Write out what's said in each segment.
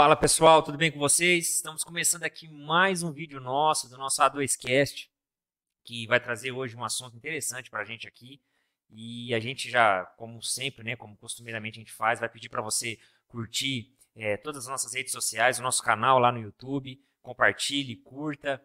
Fala pessoal, tudo bem com vocês? Estamos começando aqui mais um vídeo nosso, do nosso A2Cast, que vai trazer hoje um assunto interessante para a gente aqui. E a gente já, como sempre, né, como costumeiramente a gente faz, vai pedir para você curtir é, todas as nossas redes sociais, o nosso canal lá no YouTube, compartilhe, curta,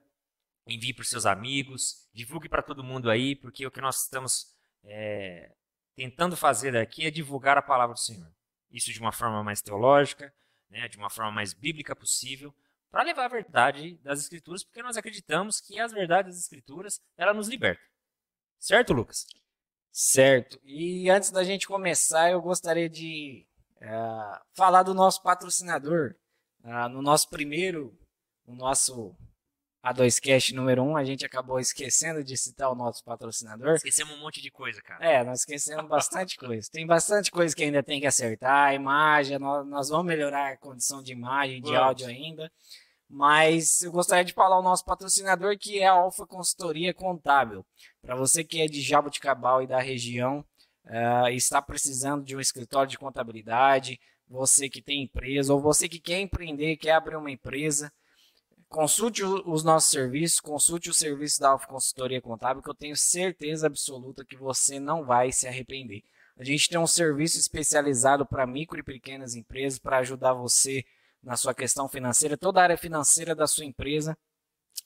envie para os seus amigos, divulgue para todo mundo aí, porque o que nós estamos é, tentando fazer aqui é divulgar a palavra do Senhor. Isso de uma forma mais teológica, né, de uma forma mais bíblica possível, para levar a verdade das Escrituras, porque nós acreditamos que as verdades das Escrituras ela nos libertam. Certo, Lucas? Certo. E antes da gente começar, eu gostaria de uh, falar do nosso patrocinador. Uh, no nosso primeiro, no nosso a2Cast número 1, um, a gente acabou esquecendo de citar o nosso patrocinador. Esquecemos um monte de coisa, cara. É, nós esquecemos bastante coisa. Tem bastante coisa que ainda tem que acertar, a imagem, nós, nós vamos melhorar a condição de imagem, de vamos. áudio ainda. Mas eu gostaria de falar o nosso patrocinador, que é a Alfa Consultoria Contábil. Para você que é de Jaboticabal e da região, uh, está precisando de um escritório de contabilidade, você que tem empresa, ou você que quer empreender, quer abrir uma empresa, Consulte os nossos serviços, consulte o serviço da Alfa Consultoria Contábil, que eu tenho certeza absoluta que você não vai se arrepender. A gente tem um serviço especializado para micro e pequenas empresas, para ajudar você na sua questão financeira, toda a área financeira da sua empresa.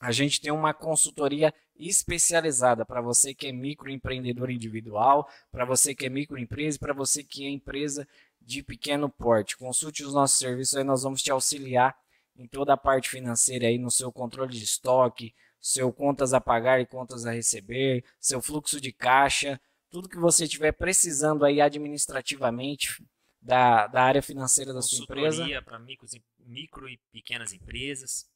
A gente tem uma consultoria especializada para você que é microempreendedor individual, para você que é microempresa, para você que é empresa de pequeno porte. Consulte os nossos serviços, aí nós vamos te auxiliar em toda a parte financeira aí no seu controle de estoque, seu contas a pagar e contas a receber, seu fluxo de caixa, tudo que você estiver precisando aí administrativamente da, da área financeira da sua empresa. para micro, micro e pequenas empresas.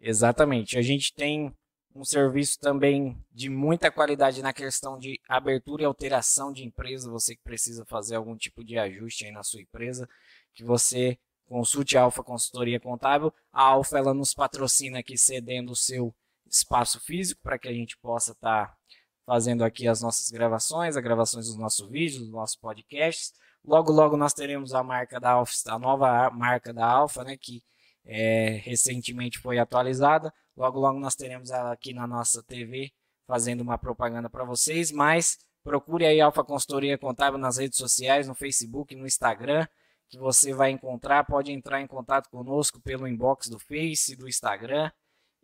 Exatamente. A gente tem um serviço também de muita qualidade na questão de abertura e alteração de empresa, você que precisa fazer algum tipo de ajuste aí na sua empresa, que você Consulte a Alfa Consultoria Contábil. A Alfa ela nos patrocina aqui cedendo o seu espaço físico para que a gente possa estar tá fazendo aqui as nossas gravações, as gravações dos nossos vídeos, dos nossos podcasts. Logo, logo nós teremos a marca da Alfa, a nova marca da Alfa, né, que é, recentemente foi atualizada. Logo, logo nós teremos aqui na nossa TV fazendo uma propaganda para vocês, mas procure aí Alfa Consultoria Contábil nas redes sociais, no Facebook, no Instagram que você vai encontrar. Pode entrar em contato conosco pelo inbox do Face, do Instagram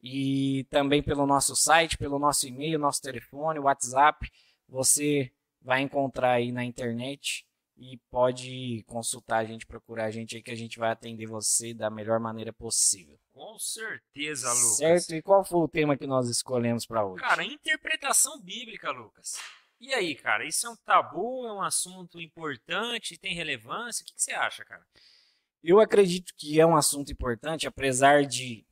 e também pelo nosso site, pelo nosso e-mail, nosso telefone, WhatsApp. Você vai encontrar aí na internet e pode consultar a gente, procurar a gente aí que a gente vai atender você da melhor maneira possível. Com certeza, Lucas. Certo? E qual foi o tema que nós escolhemos para hoje? Cara, interpretação bíblica, Lucas. E aí, cara, isso é um tabu, é um assunto importante, tem relevância? O que, que você acha, cara? Eu acredito que é um assunto importante, apesar de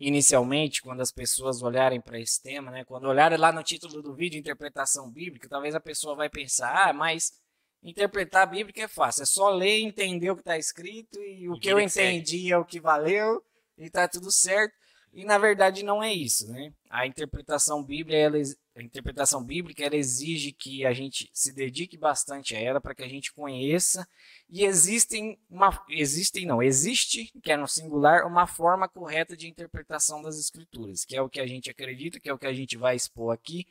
inicialmente, quando as pessoas olharem para esse tema, né, quando olharem lá no título do vídeo, interpretação bíblica, talvez a pessoa vai pensar, ah, mas interpretar a Bíblia é fácil, é só ler, entender o que está escrito e o e que eu entendi é o que valeu e está tudo certo. E na verdade não é isso, né? A interpretação bíblica, ela, a interpretação bíblica ela exige que a gente se dedique bastante a ela para que a gente conheça. E existem uma existem não existe que é no singular uma forma correta de interpretação das escrituras que é o que a gente acredita que é o que a gente vai expor aqui.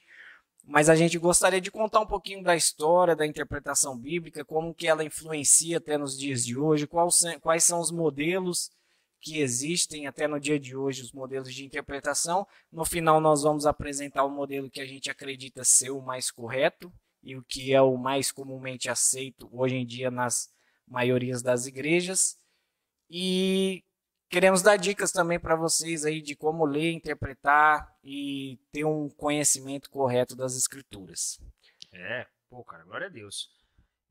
Mas a gente gostaria de contar um pouquinho da história da interpretação bíblica como que ela influencia até nos dias de hoje quais são, quais são os modelos que existem até no dia de hoje, os modelos de interpretação. No final, nós vamos apresentar o modelo que a gente acredita ser o mais correto e o que é o mais comumente aceito hoje em dia nas maiorias das igrejas. E queremos dar dicas também para vocês aí de como ler, interpretar e ter um conhecimento correto das escrituras. É, pô, cara, glória a Deus.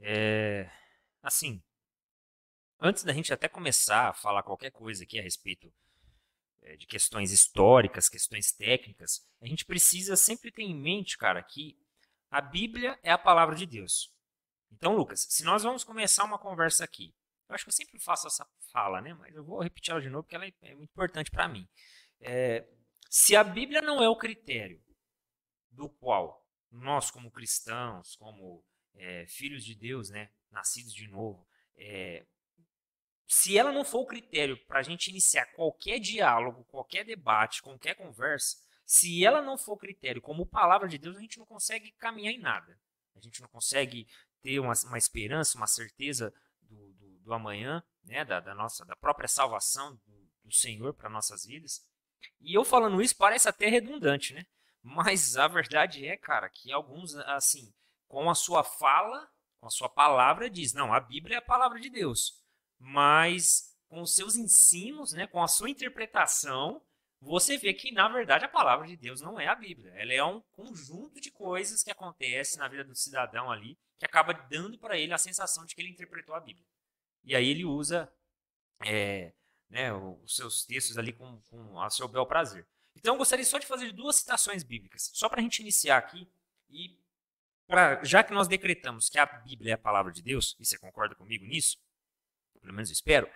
É, assim, antes da gente até começar a falar qualquer coisa aqui a respeito é, de questões históricas, questões técnicas, a gente precisa sempre ter em mente, cara, que a Bíblia é a palavra de Deus. Então, Lucas, se nós vamos começar uma conversa aqui, eu acho que eu sempre faço essa fala, né? Mas eu vou repetir ela de novo porque ela é, é muito importante para mim. É, se a Bíblia não é o critério do qual nós, como cristãos, como é, filhos de Deus, né, nascidos de novo, é, se ela não for o critério para a gente iniciar qualquer diálogo, qualquer debate, qualquer conversa, se ela não for critério como palavra de Deus, a gente não consegue caminhar em nada. A gente não consegue ter uma, uma esperança, uma certeza do, do, do amanhã, né, da, da, nossa, da própria salvação do, do Senhor para nossas vidas. E eu falando isso parece até redundante, né? Mas a verdade é, cara, que alguns, assim, com a sua fala, com a sua palavra, diz: não, a Bíblia é a palavra de Deus. Mas com os seus ensinos, né, com a sua interpretação, você vê que, na verdade, a palavra de Deus não é a Bíblia. Ela é um conjunto de coisas que acontecem na vida do cidadão ali, que acaba dando para ele a sensação de que ele interpretou a Bíblia. E aí ele usa é, né, os seus textos ali com, com a seu bel prazer. Então eu gostaria só de fazer duas citações bíblicas, só para a gente iniciar aqui e pra, já que nós decretamos que a Bíblia é a palavra de Deus, e você concorda comigo nisso, pelo menos espero,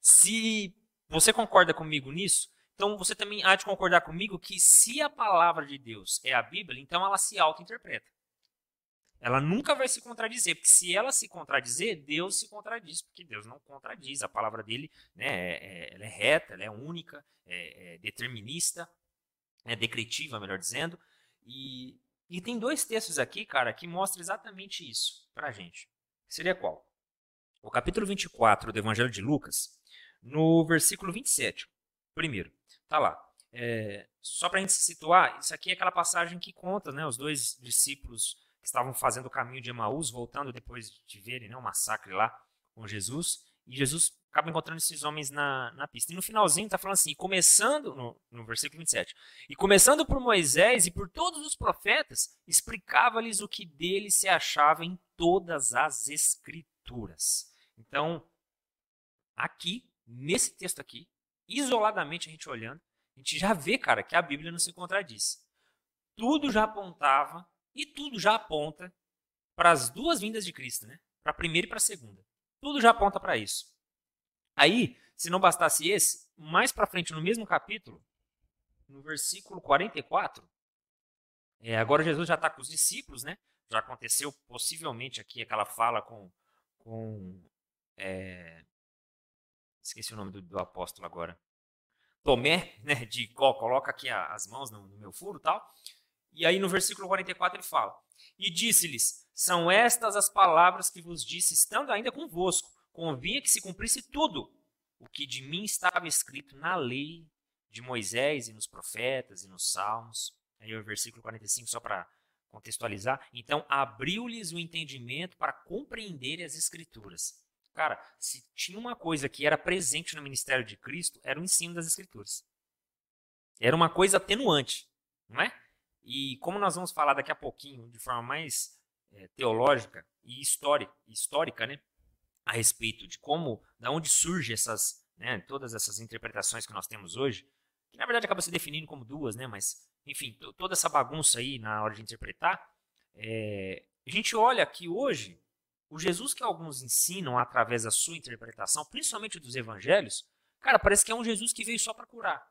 se você concorda comigo nisso, então você também há de concordar comigo que se a palavra de Deus é a Bíblia, então ela se auto-interpreta. Ela nunca vai se contradizer, porque se ela se contradizer, Deus se contradiz, porque Deus não contradiz. A palavra dele né, é, é ela é reta, ela é única, é, é determinista, é decretiva, melhor dizendo. E, e tem dois textos aqui, cara, que mostram exatamente isso pra gente. Seria qual? O capítulo 24 do Evangelho de Lucas, no versículo 27. Primeiro. Tá lá. É, só para a gente se situar, isso aqui é aquela passagem que conta né, os dois discípulos que estavam fazendo o caminho de Emaús, voltando depois de verem né, o massacre lá com Jesus. E Jesus acaba encontrando esses homens na, na pista. E no finalzinho está falando assim, começando, no, no versículo 27, e começando por Moisés e por todos os profetas, explicava-lhes o que dele se achava em todas as escrituras. Então, aqui, nesse texto aqui, isoladamente a gente olhando, a gente já vê, cara, que a Bíblia não se contradiz. Tudo já apontava e tudo já aponta para as duas vindas de Cristo, né? Para a primeira e para a segunda. Tudo já aponta para isso. Aí, se não bastasse esse, mais para frente no mesmo capítulo, no versículo 44, é, agora Jesus já está com os discípulos, né? Já aconteceu possivelmente aqui aquela fala com, com é, esqueci o nome do, do apóstolo agora. Tomé, né, de ó, coloca aqui as mãos no, no meu furo tal. E aí no versículo 44 ele fala: E disse-lhes: São estas as palavras que vos disse, estando ainda convosco. Convinha que se cumprisse tudo o que de mim estava escrito na lei de Moisés e nos profetas e nos salmos. Aí o versículo 45, só para contextualizar. Então, abriu-lhes o entendimento para compreender as escrituras Cara, se tinha uma coisa que era presente no ministério de Cristo, era o ensino das Escrituras. Era uma coisa atenuante, não é? E como nós vamos falar daqui a pouquinho, de forma mais é, teológica e histórica, histórica, né? A respeito de como, da onde surgem essas, né, todas essas interpretações que nós temos hoje, que na verdade acaba se definindo como duas, né? Mas, enfim, toda essa bagunça aí na hora de interpretar, é, a gente olha que hoje o Jesus que alguns ensinam através da sua interpretação, principalmente dos evangelhos, cara, parece que é um Jesus que veio só para curar.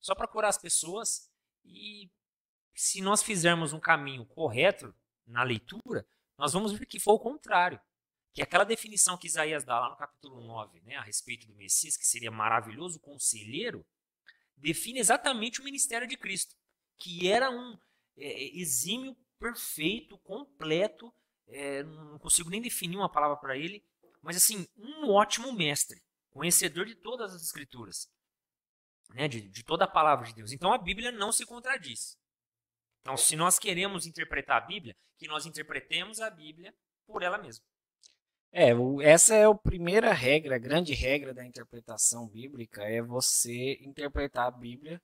Só para curar as pessoas. E se nós fizermos um caminho correto na leitura, nós vamos ver que foi o contrário. Que aquela definição que Isaías dá lá no capítulo 9, né, a respeito do Messias, que seria maravilhoso conselheiro, define exatamente o ministério de Cristo, que era um é, exímio, perfeito, completo é, não consigo nem definir uma palavra para ele, mas assim, um ótimo mestre, conhecedor de todas as escrituras, né, de, de toda a palavra de Deus. Então a Bíblia não se contradiz. Então, se nós queremos interpretar a Bíblia, que nós interpretemos a Bíblia por ela mesma. É, essa é a primeira regra, a grande regra da interpretação bíblica, é você interpretar a Bíblia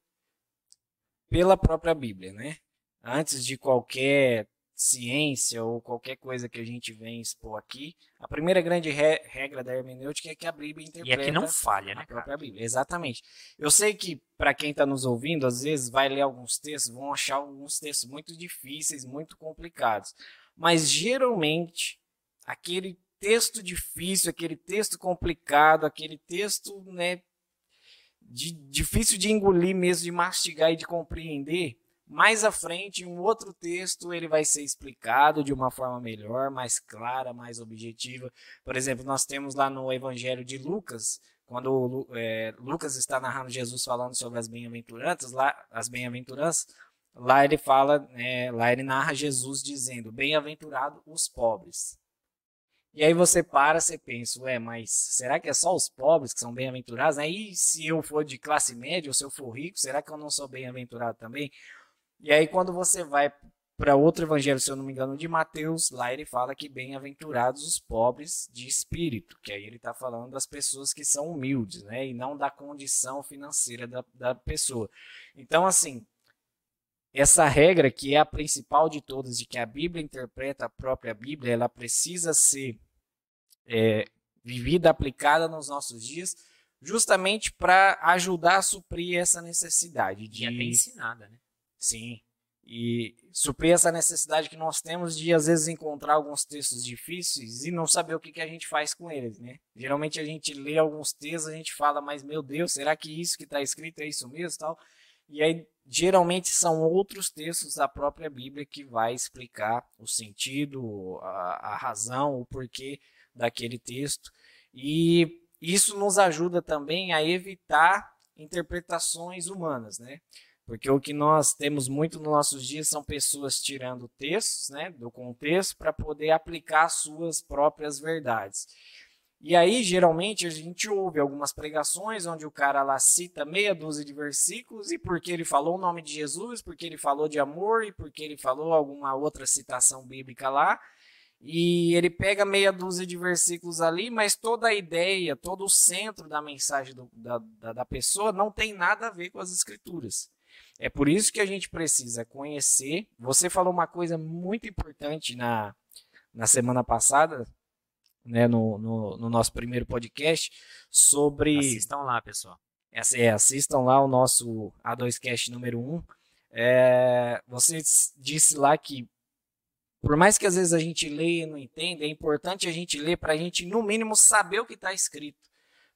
pela própria Bíblia, né? Antes de qualquer ciência ou qualquer coisa que a gente vem expor aqui, a primeira grande re regra da hermenêutica é que a Bíblia interpreta e é que não falha, né, a própria Bíblia. Exatamente. Eu sei que para quem está nos ouvindo, às vezes vai ler alguns textos, vão achar alguns textos muito difíceis, muito complicados. Mas geralmente aquele texto difícil, aquele texto complicado, aquele texto, né, de, difícil de engolir mesmo, de mastigar e de compreender, Mais à frente, um outro texto, ele vai ser explicado de uma forma melhor, mais clara, mais objetiva. Por exemplo, nós temos lá no Evangelho de Lucas, quando é, Lucas está narrando Jesus falando sobre as bem-aventuranças, lá as bem-aventuranças, lá ele fala, é, lá ele narra Jesus dizendo: "Bem-aventurado os pobres". E aí você para, você pensa, ué, mas será que é só os pobres que são bem-aventurados? Aí se eu for de classe média ou se eu for rico, será que eu não sou bem-aventurado também? E aí quando você vai para outro evangelho, se eu não me engano, de Mateus, lá ele fala que bem-aventurados os pobres de espírito, que aí ele está falando das pessoas que são humildes, né? E não da condição financeira da, da pessoa. Então, assim, essa regra, que é a principal de todas, de que a Bíblia interpreta a própria Bíblia, ela precisa ser é, vivida, aplicada nos nossos dias, justamente para ajudar a suprir essa necessidade. De... E até ensinada, né? Sim. E suprir essa necessidade que nós temos de, às vezes, encontrar alguns textos difíceis e não saber o que, que a gente faz com eles, né? Geralmente a gente lê alguns textos, a gente fala, mas meu Deus, será que isso que está escrito é isso mesmo tal? E aí, geralmente, são outros textos da própria Bíblia que vai explicar o sentido, a, a razão, o porquê daquele texto. E isso nos ajuda também a evitar interpretações humanas, né? Porque o que nós temos muito nos nossos dias são pessoas tirando textos, né, do contexto para poder aplicar suas próprias verdades. E aí, geralmente, a gente ouve algumas pregações onde o cara lá cita meia dúzia de versículos e porque ele falou o nome de Jesus, porque ele falou de amor e porque ele falou alguma outra citação bíblica lá, e ele pega meia dúzia de versículos ali, mas toda a ideia, todo o centro da mensagem do, da, da, da, pessoa não tem nada a ver com as escrituras. É por isso que a gente precisa conhecer. Você falou uma coisa muito importante na, na semana passada, né, no, no, no nosso primeiro podcast, sobre. Assistam lá, pessoal. É, assistam lá o nosso A2Cast número 1. É, você disse lá que por mais que às vezes a gente leia e não entenda, é importante a gente ler para a gente, no mínimo, saber o que está escrito.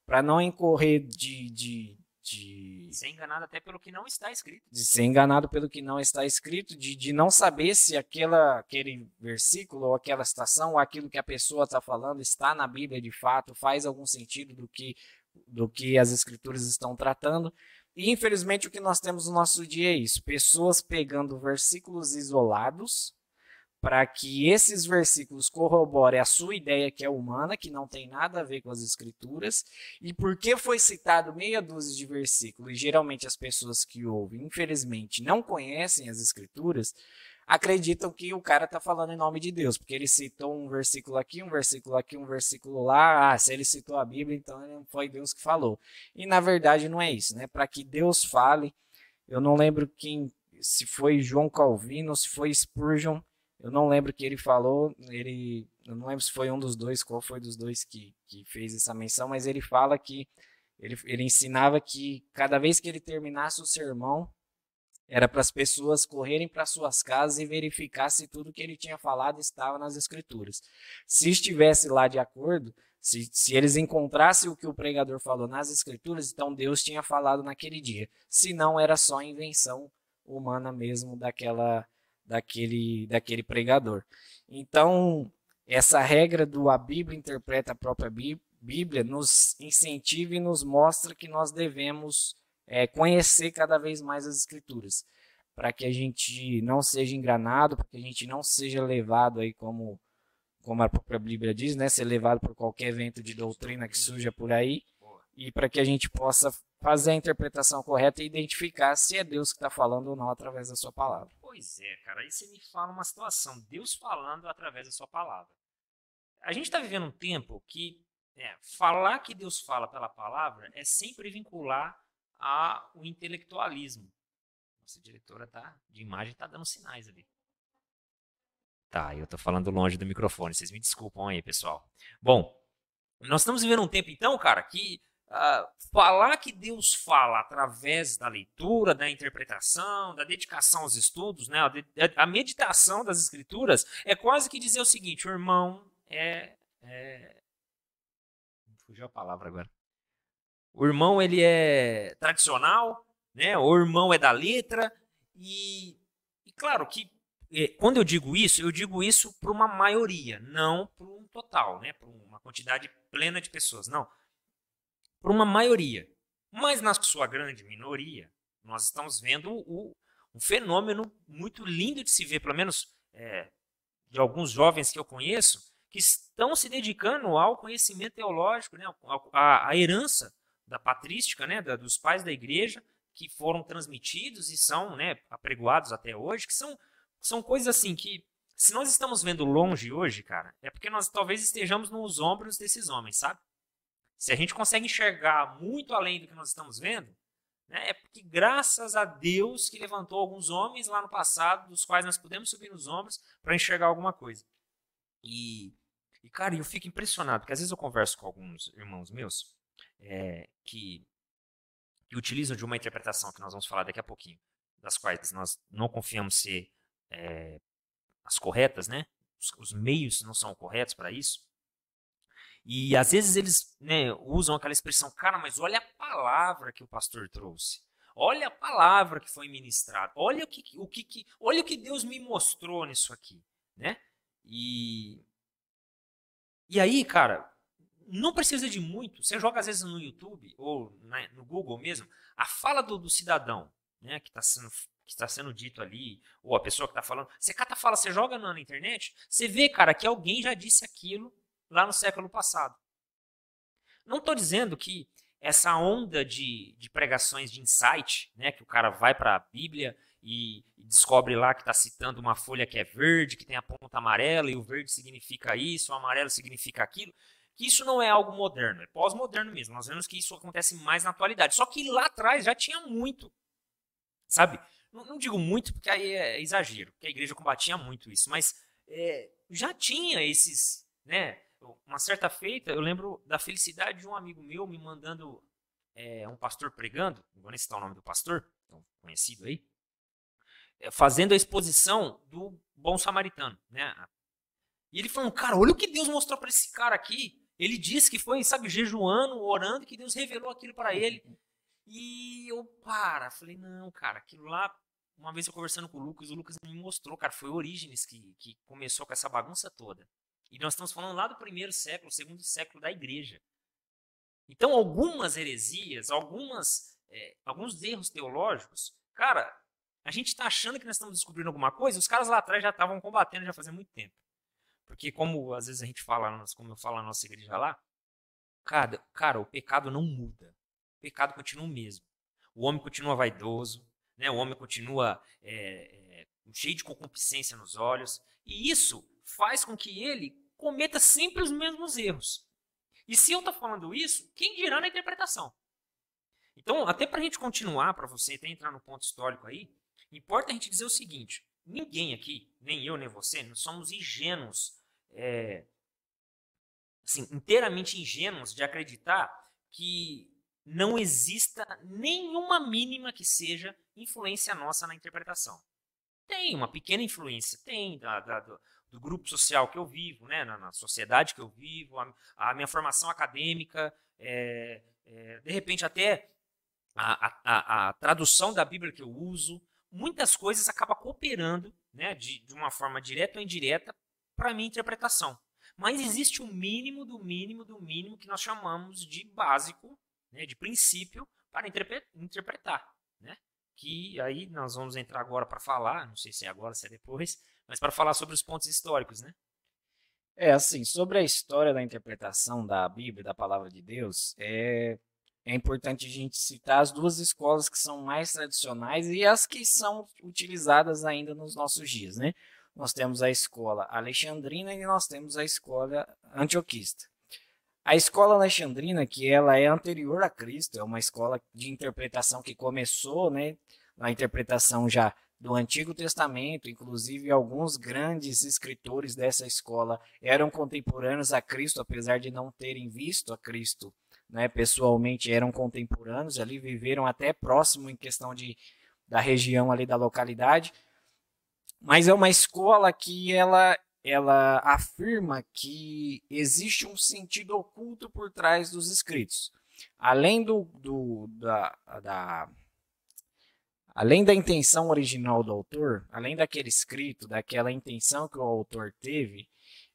Para não incorrer de, de, de. Ser enganado até pelo que não está escrito. De ser enganado pelo que não está escrito, de, de não saber se aquela, aquele versículo, ou aquela citação, ou aquilo que a pessoa está falando está na Bíblia de fato, faz algum sentido do que, do que as Escrituras estão tratando. E infelizmente o que nós temos no nosso dia é isso: pessoas pegando versículos isolados para que esses versículos corroborem a sua ideia que é humana, que não tem nada a ver com as escrituras, e porque foi citado meia dúzia de versículos, e geralmente as pessoas que ouvem, infelizmente, não conhecem as escrituras, acreditam que o cara está falando em nome de Deus, porque ele citou um versículo aqui, um versículo aqui, um versículo lá, ah, se ele citou a Bíblia, então foi Deus que falou. E na verdade não é isso, né? Para que Deus fale, eu não lembro quem, se foi João Calvino, se foi Spurgeon, eu não lembro que ele falou, ele, eu não lembro se foi um dos dois, qual foi dos dois que, que fez essa menção, mas ele fala que ele, ele ensinava que cada vez que ele terminasse o sermão, era para as pessoas correrem para suas casas e verificar se tudo que ele tinha falado estava nas escrituras. Se estivesse lá de acordo, se, se eles encontrassem o que o pregador falou nas escrituras, então Deus tinha falado naquele dia. Se não, era só invenção humana mesmo daquela daquele, daquele pregador. Então, essa regra do a Bíblia interpreta a própria Bíblia nos incentiva e nos mostra que nós devemos é, conhecer cada vez mais as Escrituras, para que a gente não seja enganado, para que a gente não seja levado aí como como a própria Bíblia diz, né, ser levado por qualquer vento de doutrina que surja por aí, e para que a gente possa fazer a interpretação correta e identificar se é Deus que está falando ou não através da sua palavra. Pois é, cara. Aí você me fala uma situação, Deus falando através da sua palavra. A gente está vivendo um tempo que é, falar que Deus fala pela palavra é sempre vincular ao intelectualismo. Nossa diretora tá, de imagem está dando sinais ali. Tá, eu estou falando longe do microfone, vocês me desculpam aí, pessoal. Bom, nós estamos vivendo um tempo, então, cara, que Uh, falar que Deus fala através da leitura, da interpretação, da dedicação aos estudos, né, a, meditação das escrituras, é quase que dizer o seguinte: o irmão é. é... Fugiu a palavra agora. O irmão ele é tradicional, né? O irmão é da letra e claro que é, quando eu digo isso, eu digo isso para uma maioria, não para um total, né? para uma quantidade plena de pessoas, não. Para uma maioria. Mas na sua grande minoria, nós estamos vendo o, um fenômeno muito lindo de se ver, pelo menos é, de alguns jovens que eu conheço, que estão se dedicando ao conhecimento teológico, né, a herança da patrística, né, da, dos pais da igreja, que foram transmitidos e são né, apregoados até hoje, que são, são coisas assim que, se nós estamos vendo longe hoje, cara, é porque nós talvez estejamos nos ombros desses homens, sabe? Se a gente consegue enxergar muito além do que nós estamos vendo, né, é porque graças a Deus que levantou alguns homens lá no passado, dos quais nós podemos subir nos ombros para enxergar alguma coisa. E, e, cara, eu fico impressionado, porque às vezes eu converso com alguns irmãos meus é, que, que utilizam de uma interpretação que nós vamos falar daqui a pouquinho, das quais nós não confiamos ser é, as corretas, né? Os, os meios não são corretos para isso. E às vezes eles né, usam aquela expressão, cara, mas olha a palavra que o pastor trouxe. Olha a palavra que foi ministrada. Olha o que, o que, olha o que Deus me mostrou nisso aqui, né? E, e aí, cara, não precisa de muito. Você joga às vezes no YouTube ou no Google mesmo a fala do, do cidadão, né, que está sendo que está sendo dito ali, ou a pessoa que está falando. Você cata fala, você joga na internet, você vê, cara, que alguém já disse aquilo lá no século passado. Não estou dizendo que essa onda de, de pregações de insight, né, que o cara vai para a Bíblia e, e descobre lá que está citando uma folha que é verde, que tem a ponta amarela, e o verde significa isso, o amarelo significa aquilo, que isso não é algo moderno, é pós-moderno mesmo. Nós vemos que isso acontece mais na atualidade. Só que lá atrás já tinha muito, sabe? Não, não digo muito porque aí é exagero, porque a igreja combatia muito isso, mas é, já tinha esses, né? Uma certa feita, eu lembro da felicidade de um amigo meu me mandando é, um pastor pregando, não vou nem citar o nome do pastor, conhecido aí, é, fazendo a exposição do bom samaritano, né? E ele falou, cara, olha o que Deus mostrou para esse cara aqui. Ele disse que foi, sabe, jejuando, orando, que Deus revelou aquilo para ele. E eu, para, falei, não, cara, aquilo lá, uma vez eu conversando com o Lucas, o Lucas me mostrou, cara, foi Orígenes que, que começou com essa bagunça toda. E nós estamos falando lá do primeiro século, segundo século da igreja. Então, algumas heresias, algumas, é, alguns erros teológicos, cara, a gente está achando que nós estamos descobrindo alguma coisa, os caras lá atrás já estavam combatendo já fazia muito tempo. Porque como às vezes a gente fala, como eu falo na nossa igreja lá, cara, cara, o pecado não muda. O pecado continua o mesmo. O homem continua vaidoso, né? o homem continua é, é, cheio de concupiscência nos olhos. E isso faz com que ele cometa sempre os mesmos erros. E se eu estou falando isso, quem dirá na interpretação? Então, até para a gente continuar, para você até entrar no ponto histórico aí, Importa a gente dizer o seguinte: ninguém aqui, nem eu nem você, não somos ingênuos, é, assim, inteiramente ingênuos de acreditar que não exista nenhuma mínima que seja influência nossa na interpretação. Tem uma pequena influência, tem da, da, do, grupo social que eu vivo, né, na, na sociedade que eu vivo, a, a minha formação acadêmica, é, é, de repente até a, a, a, tradução da Bíblia que eu uso, muitas coisas acabam cooperando, né, de, de uma forma direta ou indireta, para minha interpretação. Mas existe o um mínimo do mínimo do mínimo que nós chamamos de básico, né, de princípio, para interpretar. Né? Que aí nós vamos entrar agora para falar, não sei se é agora, se é depois, mas para falar sobre os pontos históricos. Né? É assim, sobre a história da interpretação da Bíblia, da palavra de Deus, é é importante a gente citar as duas escolas que são mais tradicionais e as que são utilizadas ainda nos nossos dias, né? Nós temos a escola alexandrina e nós temos a escola antioquista. A escola alexandrina, que ela é anterior a Cristo, é uma escola de interpretação que começou, né, na interpretação já do Antigo Testamento, inclusive alguns grandes escritores dessa escola eram contemporâneos a Cristo, apesar de não terem visto a Cristo né, pessoalmente eram contemporâneos ali, viveram até próximo em questão de, da região ali da localidade. Mas é uma escola que ela, ela afirma que existe um sentido oculto por trás dos escritos. Além do, do da, da além da intenção original do autor, além daquele escrito, daquela intenção que o autor teve,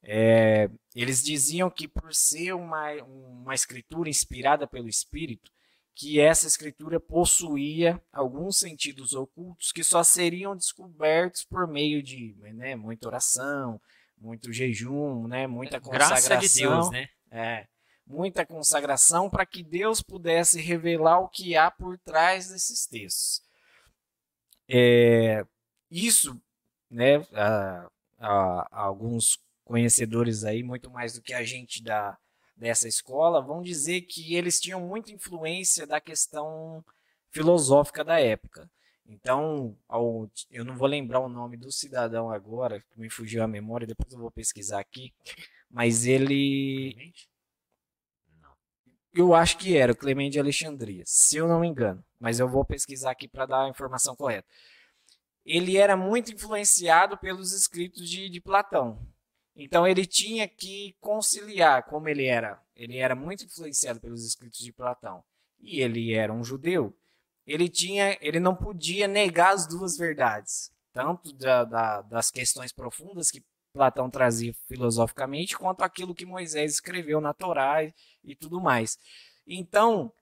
é, eles diziam que por ser uma, uma escritura inspirada pelo Espírito, que essa escritura possuía alguns sentidos ocultos que só seriam descobertos por meio de né, muita oração, muito jejum, né, muita consagração. Graça de Deus, né? É, muita consagração para que Deus pudesse revelar o que há por trás desses textos. É, isso, né, a, a, a alguns conhecedores aí, muito mais do que a gente da, dessa escola, vão dizer que eles tinham muita influência da questão filosófica da época. Então, ao, eu não vou lembrar o nome do cidadão agora, que me fugiu a memória, depois eu vou pesquisar aqui, mas ele. Eu acho que era o Clemente de Alexandria, se eu não me engano, mas eu vou pesquisar aqui para dar a informação correta. Ele era muito influenciado pelos escritos de, de Platão. Então ele tinha que conciliar, como ele era, ele era muito influenciado pelos escritos de Platão e ele era um judeu. Ele tinha, ele não podia negar as duas verdades, tanto da, da, das questões profundas que Platão trazia filosoficamente, quanto aquilo que Moisés escreveu na Torá e, e tudo mais. Então,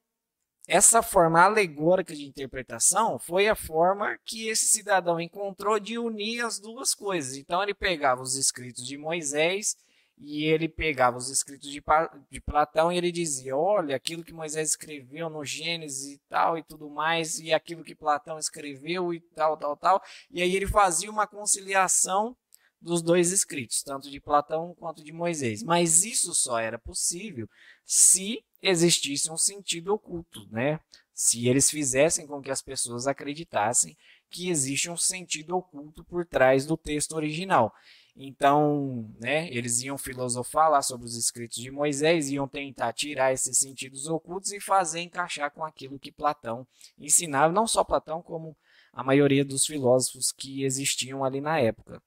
essa forma alegórica de interpretação foi a forma que esse cidadão encontrou de unir as duas coisas. Então ele pegava os escritos de Moisés e ele pegava os escritos de, de Platão e ele dizia: olha, aquilo que Moisés escreveu no Gênesis e tal e tudo mais, e aquilo que Platão escreveu e tal, tal, tal. E aí ele fazia uma conciliação dos dois escritos, tanto de Platão quanto de Moisés. Mas isso só era possível se existisse um sentido oculto, né? Se eles fizessem com que as pessoas acreditassem que existe um sentido oculto por trás do texto original. Então, né, eles iam filosofar lá sobre os escritos de Moisés, iam tentar tirar esses sentidos ocultos e fazer encaixar com aquilo que Platão ensinava, não só Platão, como a maioria dos filósofos que existiam ali na época.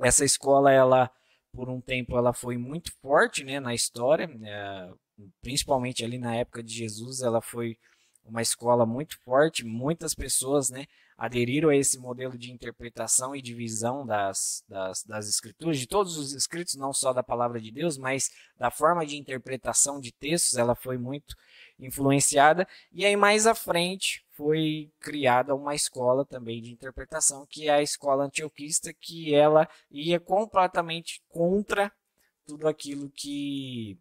Essa escola, ela por um tempo, ela foi muito forte né, na história, né, principalmente ali na época de Jesus, ela foi uma escola muito forte, muitas pessoas né, aderiram a esse modelo de interpretação e de visão das, das, das escrituras, de todos os escritos, não só da palavra de Deus, mas da forma de interpretação de textos, ela foi muito influenciada. E aí mais à frente foi criada uma escola também de interpretação, que é a escola antioquista, que ela ia completamente contra tudo aquilo que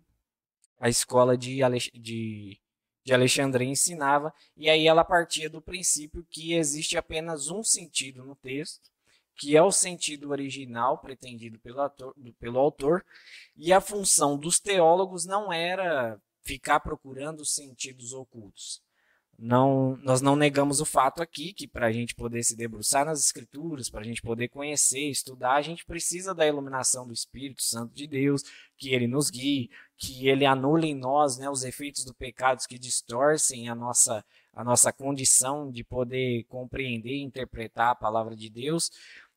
a escola de, Alex de, de Alexandria ensinava, e aí ela partia do princípio que existe apenas um sentido no texto, que é o sentido original pretendido pelo, ator, pelo autor, e a função dos teólogos não era ficar procurando sentidos ocultos não, nós não negamos o fato aqui que para a gente poder se debruçar nas escrituras, para a gente poder conhecer, estudar, a gente precisa da iluminação do Espírito Santo de Deus, que ele nos guie, que ele anule em nós né, os efeitos do pecado que distorcem a nossa, a nossa condição de poder compreender e interpretar a palavra de Deus.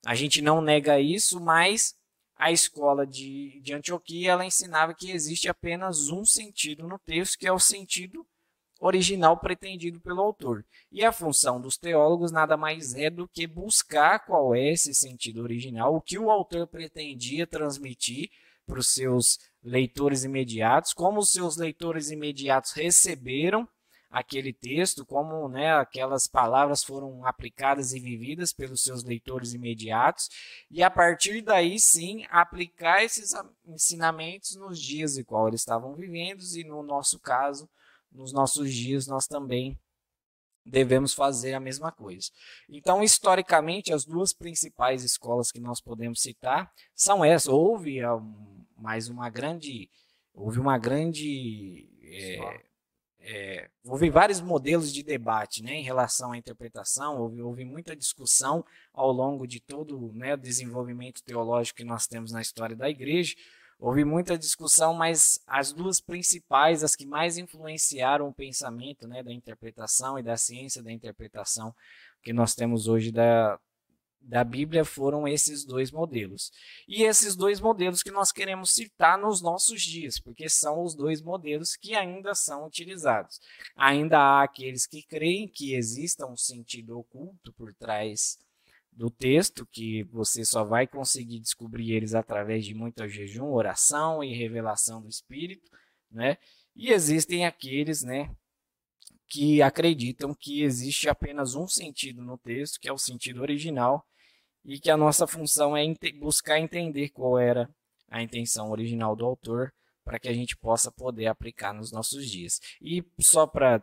A gente não nega isso, mas a escola de, de Antioquia ela ensinava que existe apenas um sentido no texto, que é o sentido original pretendido pelo autor. E a função dos teólogos nada mais é do que buscar qual é esse sentido original, o que o autor pretendia transmitir para os seus leitores imediatos, como os seus leitores imediatos receberam aquele texto, como né, aquelas palavras foram aplicadas e vividas pelos seus leitores imediatos, e a partir daí sim aplicar esses ensinamentos nos dias em qual eles estavam vivendo, e no nosso caso, nos nossos dias nós também devemos fazer a mesma coisa. Então, historicamente, as duas principais escolas que nós podemos citar são essas. Houve mais uma grande, houve uma grande, é, é, houve vários modelos de debate, né, em relação à interpretação. Houve, houve muita discussão ao longo de todo né, o desenvolvimento teológico que nós temos na história da Igreja. Houve muita discussão, mas as duas principais, as que mais influenciaram o pensamento né, da interpretação e da ciência da interpretação que nós temos hoje da, da Bíblia foram esses dois modelos. E esses dois modelos que nós queremos citar nos nossos dias, porque são os dois modelos que ainda são utilizados. Ainda há aqueles que creem que exista um sentido oculto por trás do texto, que você só vai conseguir descobrir eles através de muito jejum, oração e revelação do Espírito, né? E existem aqueles, né, que acreditam que existe apenas um sentido no texto, que é o sentido original, e que a nossa função é buscar entender qual era a intenção original do autor para que a gente possa poder aplicar nos nossos dias. E só para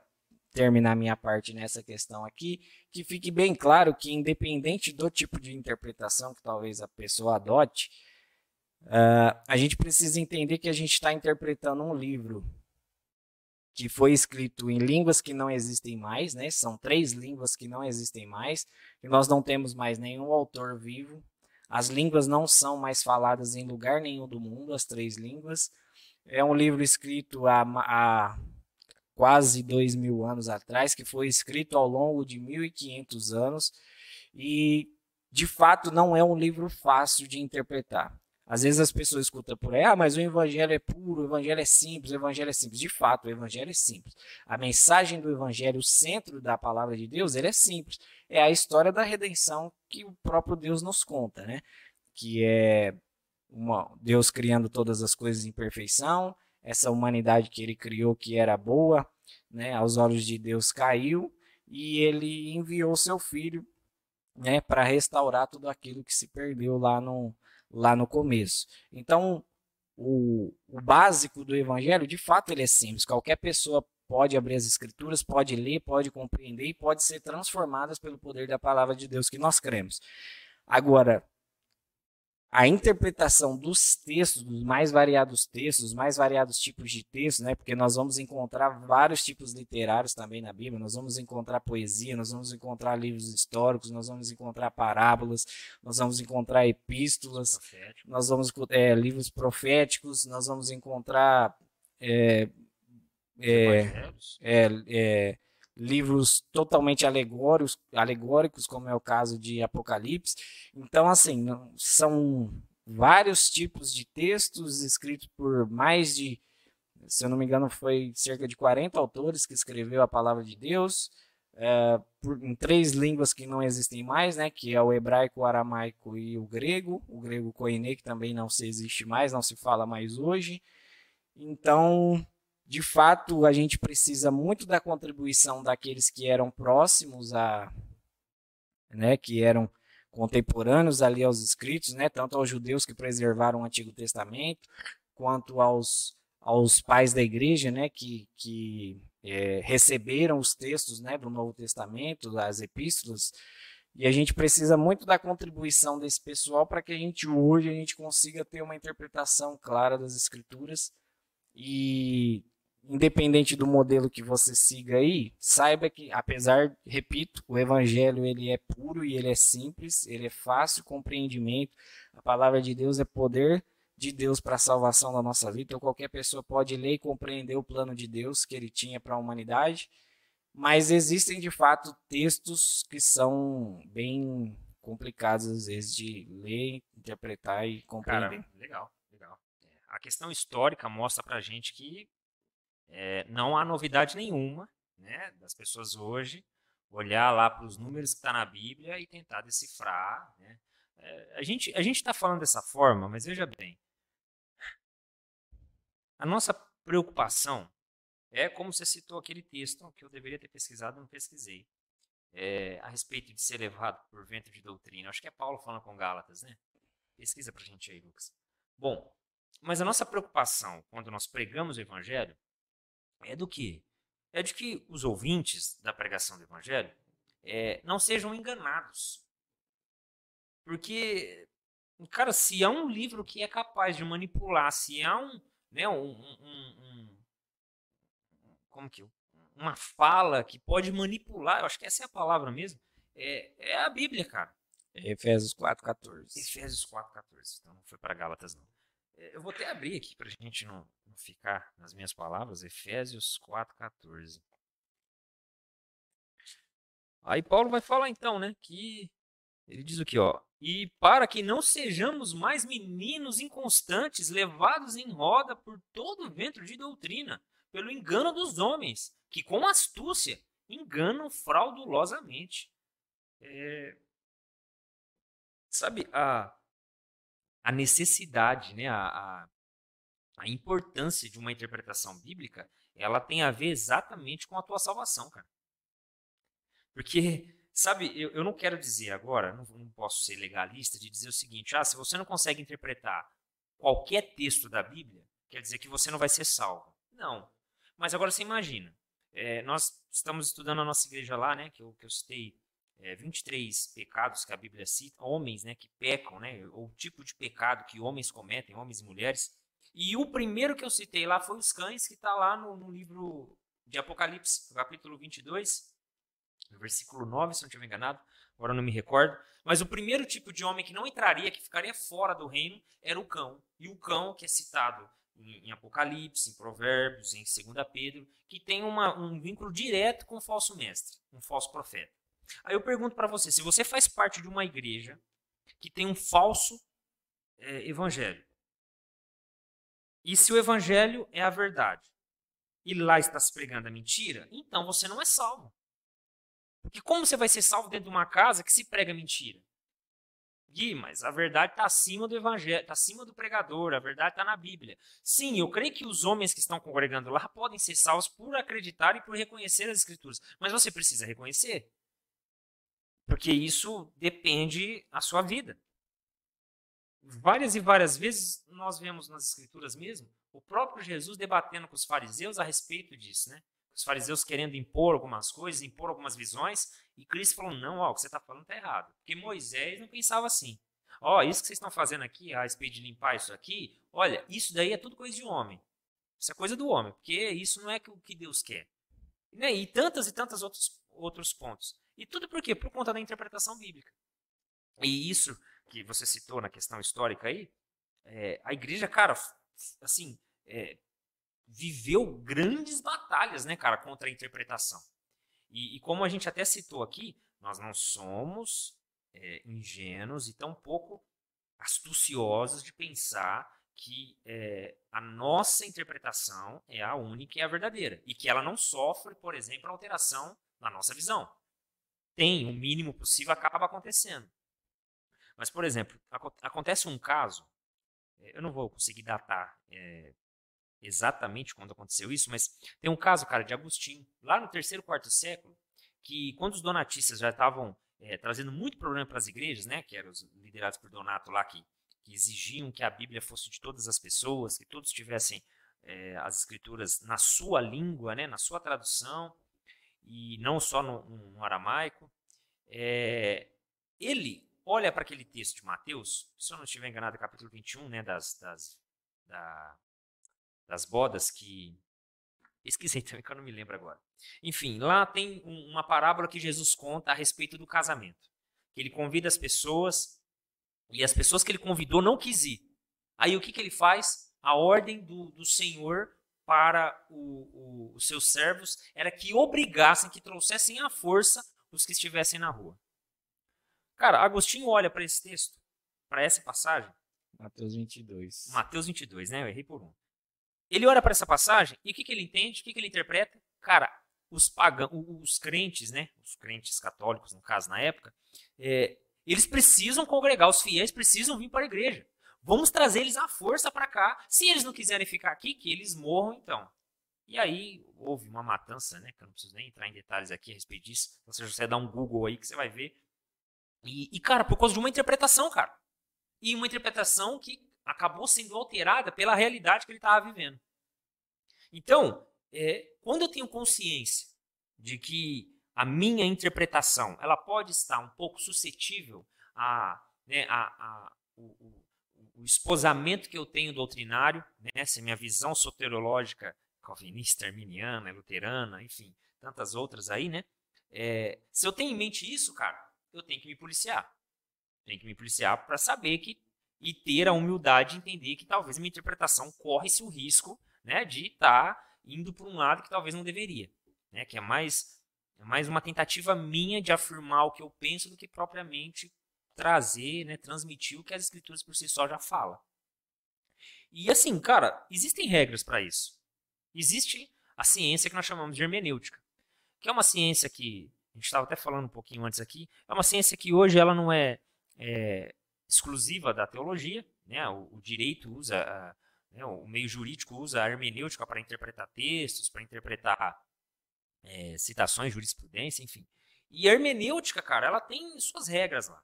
terminar minha parte nessa questão aqui, que fique bem claro que independente do tipo de interpretação que talvez a pessoa adote, uh, a gente precisa entender que a gente está interpretando um livro que foi escrito em línguas que não existem mais, né? São três línguas que não existem mais, e nós não temos mais nenhum autor vivo. As línguas não são mais faladas em lugar nenhum do mundo, as três línguas. É um livro escrito há, há quase dois mil anos atrás, que foi escrito ao longo de 1500 anos, e de fato não é um livro fácil de interpretar. Às vezes as pessoas escutam por aí, ah, mas o evangelho é puro, o evangelho é simples, o evangelho é simples. De fato, o evangelho é simples. A mensagem do evangelho, o centro da palavra de Deus, ele é simples. É a história da redenção que o próprio Deus nos conta, né? Que é uma, Deus criando todas as coisas em perfeição, essa humanidade que ele criou que era boa, né, aos olhos de Deus caiu e ele enviou seu filho, né, para restaurar tudo aquilo que se perdeu lá no lá no começo. Então, o, o básico do evangelho, de fato, ele é simples. Qualquer pessoa pode abrir as escrituras, pode ler, pode compreender e pode ser transformadas pelo poder da palavra de Deus que nós cremos. Agora, a interpretação dos textos, dos mais variados textos, dos mais variados tipos de textos, né? Porque nós vamos encontrar vários tipos literários também na Bíblia. Nós vamos encontrar poesia, nós vamos encontrar livros históricos, nós vamos encontrar parábolas, nós vamos encontrar epístolas, Profético. nós vamos é, livros proféticos, nós vamos encontrar é, é, livros totalmente alegóricos, alegóricos, como é o caso de Apocalipse. Então, assim, são vários tipos de textos escritos por mais de, se eu não me engano, foi cerca de 40 autores que escreveu a palavra de Deus. É, por, em três línguas que não existem mais, né, que é o hebraico, o aramaico e o grego. O grego koine, que também não se existe mais, não se fala mais hoje. Então, de fato, a gente precisa muito da contribuição daqueles que eram próximos a, né, que eram contemporâneos ali aos escritos, né, tanto aos judeus que preservaram o Antigo Testamento, quanto aos, aos pais da igreja, né, que, que é, receberam os textos, né, do Novo Testamento, das epístolas, e a gente precisa muito da contribuição desse pessoal para que a gente hoje a gente consiga ter uma interpretação clara das escrituras e independente do modelo que você siga aí, saiba que, apesar, repito, o evangelho ele é puro e ele é simples, ele é fácil compreendimento. A palavra de Deus é poder de Deus para a salvação da nossa vida. Então qualquer pessoa pode ler e compreender o plano de Deus que ele tinha para a humanidade. Mas existem de fato textos que são bem complicados às vezes de ler, interpretar e compreender. Cara, legal, legal. É, a questão histórica mostra para gente que é, não há novidade nenhuma né, das pessoas hoje olhar lá para os números que está na Bíblia e tentar decifrar. Né? É, a gente a está falando dessa forma, mas veja bem, a nossa preocupação é como você citou aquele texto que eu deveria ter pesquisado, não pesquisei, é, a respeito de ser levado por vento de doutrina. Acho que é Paulo falando com Gálatas, né? Pesquisa para a gente aí, Lucas. Bom, mas a nossa preocupação quando nós pregamos o Evangelho é do que? É de que os ouvintes da pregação do Evangelho é, não sejam enganados. Porque, cara, se há um livro que é capaz de manipular, se há um, né, um, um, um como que uma fala que pode manipular, eu acho que essa é a palavra mesmo, é, é a Bíblia, cara. Efésios 4,14. Efésios 4,14. Então não foi para Gálatas, não. É, eu vou até abrir aqui para a gente não, não, ficar nas minhas palavras, Efésios 4,14. Aí Paulo vai falar então, né, que Ele diz o que, ó? E para que não sejamos mais meninos inconstantes, levados em roda por todo o vento de doutrina, pelo engano dos homens, que com astúcia enganam fraudulosamente. É... Sabe, a, a necessidade, né, a, a, a importância de uma interpretação bíblica, ela tem a ver exatamente com a tua salvação, cara. Porque Sabe, eu, eu não quero dizer agora, não, não posso ser legalista de dizer o seguinte: ah, se você não consegue interpretar qualquer texto da Bíblia, quer dizer que você não vai ser salvo. Não. Mas agora você imagina, é, nós estamos estudando a nossa igreja lá, né, que eu, que eu citei é, 23 pecados que a Bíblia cita, homens né, que pecam, né, ou tipo de pecado que homens cometem, homens e mulheres. E o primeiro que eu citei lá foi os cães, que está lá no, no livro de Apocalipse, capítulo 22, no versículo 9, se não estiver enganado, agora não me recordo. Mas o primeiro tipo de homem que não entraria, que ficaria fora do reino, era o cão. E o cão, que é citado em, em Apocalipse, em Provérbios, em 2 Pedro, que tem uma, um vínculo direto com o falso mestre, um falso profeta. Aí eu pergunto para você: se você faz parte de uma igreja que tem um falso é, evangelho, e se o evangelho é a verdade, e lá está se pregando a mentira, então você não é salvo. Porque como você vai ser salvo dentro de uma casa que se prega mentira? Gui, mas a verdade está acima do evangelho, está acima do pregador, a verdade está na Bíblia. Sim, eu creio que os homens que estão congregando lá podem ser salvos por acreditar e por reconhecer as escrituras. Mas você precisa reconhecer. Porque isso depende da sua vida. Várias e várias vezes nós vemos nas escrituras mesmo o próprio Jesus debatendo com os fariseus a respeito disso, né? os fariseus querendo impor algumas coisas, impor algumas visões, e Cristo falou: não, ó, o que você está falando está errado. Porque Moisés não pensava assim. Ó, isso que vocês estão fazendo aqui, a respeito de limpar isso aqui, olha, isso daí é tudo coisa de homem. Isso é coisa do homem, porque isso não é o que Deus quer. Né? E tantas e tantos outros, outros pontos. E tudo por quê? Por conta da interpretação bíblica. E isso que você citou na questão histórica aí, é, a igreja, cara, assim, é, viveu grandes batalhas, né, cara, contra a interpretação. E, e como a gente até citou aqui, nós não somos é, ingênuos e tampouco astuciosos de pensar que é, a nossa interpretação é a única e a verdadeira. E que ela não sofre, por exemplo, alteração na nossa visão. Tem, o mínimo possível acaba acontecendo. Mas, por exemplo, acontece um caso, é, eu não vou conseguir datar é, exatamente quando aconteceu isso, mas tem um caso, cara, de Agostinho, lá no terceiro, quarto século, que quando os donatistas já estavam é, trazendo muito problema para as igrejas, né, que eram os liderados por Donato lá, que, que, exigiam que a Bíblia fosse de todas as pessoas, que todos tivessem é, as escrituras na sua língua, né, na sua tradução, e não só no, no aramaico, é, ele olha para aquele texto de Mateus, se eu não estiver enganado, capítulo 21, né, das, das, da, das bodas que. Esqueci também que eu não me lembro agora. Enfim, lá tem uma parábola que Jesus conta a respeito do casamento. Que ele convida as pessoas e as pessoas que ele convidou não quis ir. Aí o que, que ele faz? A ordem do, do Senhor para o, o, os seus servos era que obrigassem, que trouxessem à força os que estivessem na rua. Cara, Agostinho olha para esse texto, para essa passagem. Mateus 22. Mateus 22, né? Eu errei por um. Ele olha para essa passagem e o que, que ele entende? O que, que ele interpreta? Cara, os pagãos, os crentes, né? Os crentes católicos, no caso, na época, é, eles precisam congregar, os fiéis precisam vir para a igreja. Vamos trazer eles à força para cá. Se eles não quiserem ficar aqui, que eles morram então. E aí houve uma matança, né? Que eu não preciso nem entrar em detalhes aqui a respeito disso. Você você dá um Google aí que você vai ver. E, e, cara, por causa de uma interpretação, cara. E uma interpretação que acabou sendo alterada pela realidade que ele estava vivendo. Então, é, quando eu tenho consciência de que a minha interpretação ela pode estar um pouco suscetível a, né, a, a o, o, o, esposamento que eu tenho doutrinário, né, se minha visão soteriológica calvinista, arminiana, luterana, enfim, tantas outras aí, né? É, se eu tenho em mente isso, cara, eu tenho que me policiar. Tenho que me policiar para saber que e ter a humildade de entender que talvez minha interpretação corre-se o risco né, de estar tá indo para um lado que talvez não deveria. Né, que é mais, é mais uma tentativa minha de afirmar o que eu penso do que propriamente trazer, né, transmitir o que as escrituras por si só já falam. E assim, cara, existem regras para isso. Existe a ciência que nós chamamos de hermenêutica, que é uma ciência que a gente estava até falando um pouquinho antes aqui, é uma ciência que hoje ela não é, é exclusiva da teologia, né? O, o direito usa, a, né? o meio jurídico usa a hermenêutica para interpretar textos, para interpretar é, citações, jurisprudência, enfim. E a hermenêutica, cara, ela tem suas regras lá.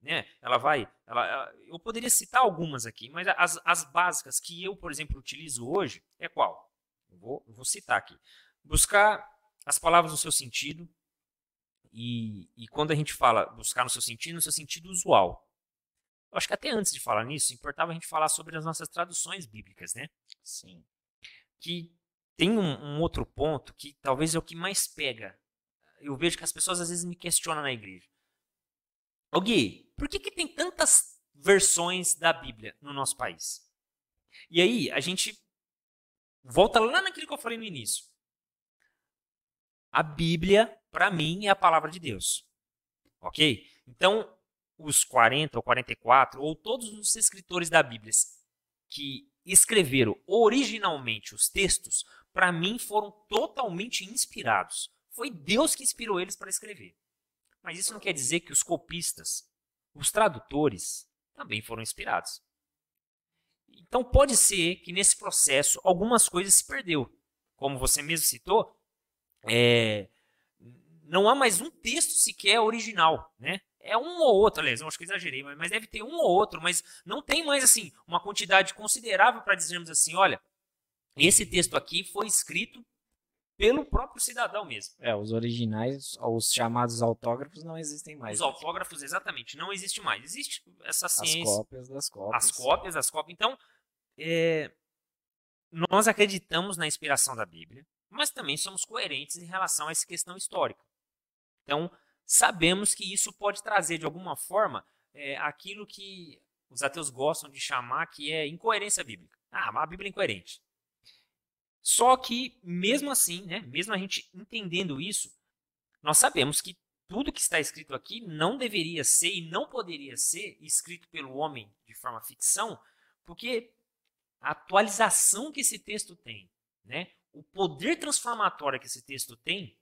Né? Ela vai. Ela, ela, eu poderia citar algumas aqui, mas as, as básicas que eu, por exemplo, utilizo hoje é qual? Eu vou, eu vou citar aqui. Buscar as palavras no seu sentido. E, e quando a gente fala buscar no seu sentido, no seu sentido usual. Eu acho que até antes de falar nisso, importava a gente falar sobre as nossas traduções bíblicas, né? Sim. Que tem um, um outro ponto que talvez é o que mais pega eu vejo que as pessoas às vezes me questionam na igreja. Ô Gui, por que, que tem tantas versões da Bíblia no nosso país? E aí, a gente volta lá naquilo que eu falei no início. A Bíblia, para mim, é a palavra de Deus. Ok? Então, os 40 ou 44, ou todos os escritores da Bíblia que escreveram originalmente os textos, para mim foram totalmente inspirados. Foi Deus que inspirou eles para escrever. Mas isso não quer dizer que os copistas, os tradutores, também foram inspirados. Então pode ser que nesse processo algumas coisas se perdeu. Como você mesmo citou, é, não há mais um texto sequer original, né? É um ou outro, aliás, eu acho que exagerei, mas deve ter um ou outro, mas não tem mais assim uma quantidade considerável para dizermos assim, olha, esse texto aqui foi escrito pelo próprio cidadão mesmo. É, os originais, os chamados autógrafos não existem mais. Os autógrafos, exatamente, não existe mais. Existe essa ciência. As cópias das cópias. As cópias das cópias. Então, é, nós acreditamos na inspiração da Bíblia, mas também somos coerentes em relação a essa questão histórica. Então, sabemos que isso pode trazer, de alguma forma, é, aquilo que os ateus gostam de chamar que é incoerência bíblica. Ah, a Bíblia é incoerente. Só que, mesmo assim, né, mesmo a gente entendendo isso, nós sabemos que tudo que está escrito aqui não deveria ser e não poderia ser escrito pelo homem de forma ficção, porque a atualização que esse texto tem, né, o poder transformatório que esse texto tem,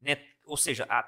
né, ou seja, a,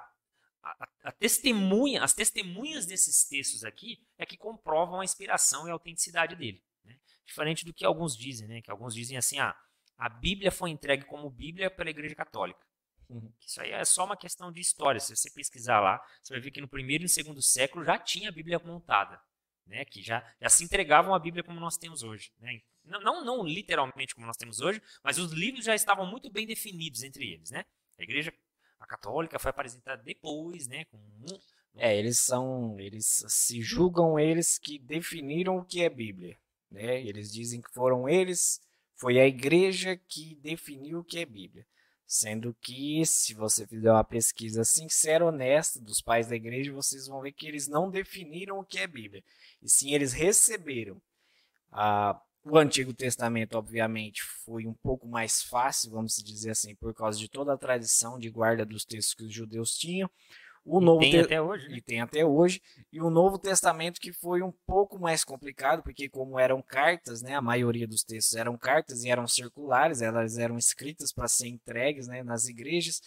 a, a testemunha, as testemunhas desses textos aqui é que comprovam a inspiração e a autenticidade dele. Né? Diferente do que alguns dizem, né, que alguns dizem assim, ah, a Bíblia foi entregue como Bíblia pela Igreja Católica. Uhum. Isso aí é só uma questão de história. Se você pesquisar lá, você vai ver que no primeiro e segundo século já tinha a Bíblia montada, né? Que já, já se entregavam a Bíblia como nós temos hoje, né? Não, não, não literalmente como nós temos hoje, mas os livros já estavam muito bem definidos entre eles, né? A Igreja a Católica foi apresentada depois, né? Com é, eles são, eles se julgam eles que definiram o que é Bíblia, né? Eles dizem que foram eles foi a igreja que definiu o que é Bíblia. Sendo que, se você fizer uma pesquisa sincera, honesta dos pais da igreja, vocês vão ver que eles não definiram o que é Bíblia. E sim, eles receberam. Ah, o Antigo Testamento, obviamente, foi um pouco mais fácil, vamos dizer assim, por causa de toda a tradição de guarda dos textos que os judeus tinham. O e Novo tem te... até hoje. Né? E tem até hoje. E o Novo Testamento que foi um pouco mais complicado, porque como eram cartas, né, a maioria dos textos eram cartas e eram circulares, elas eram escritas para ser entregues né, nas igrejas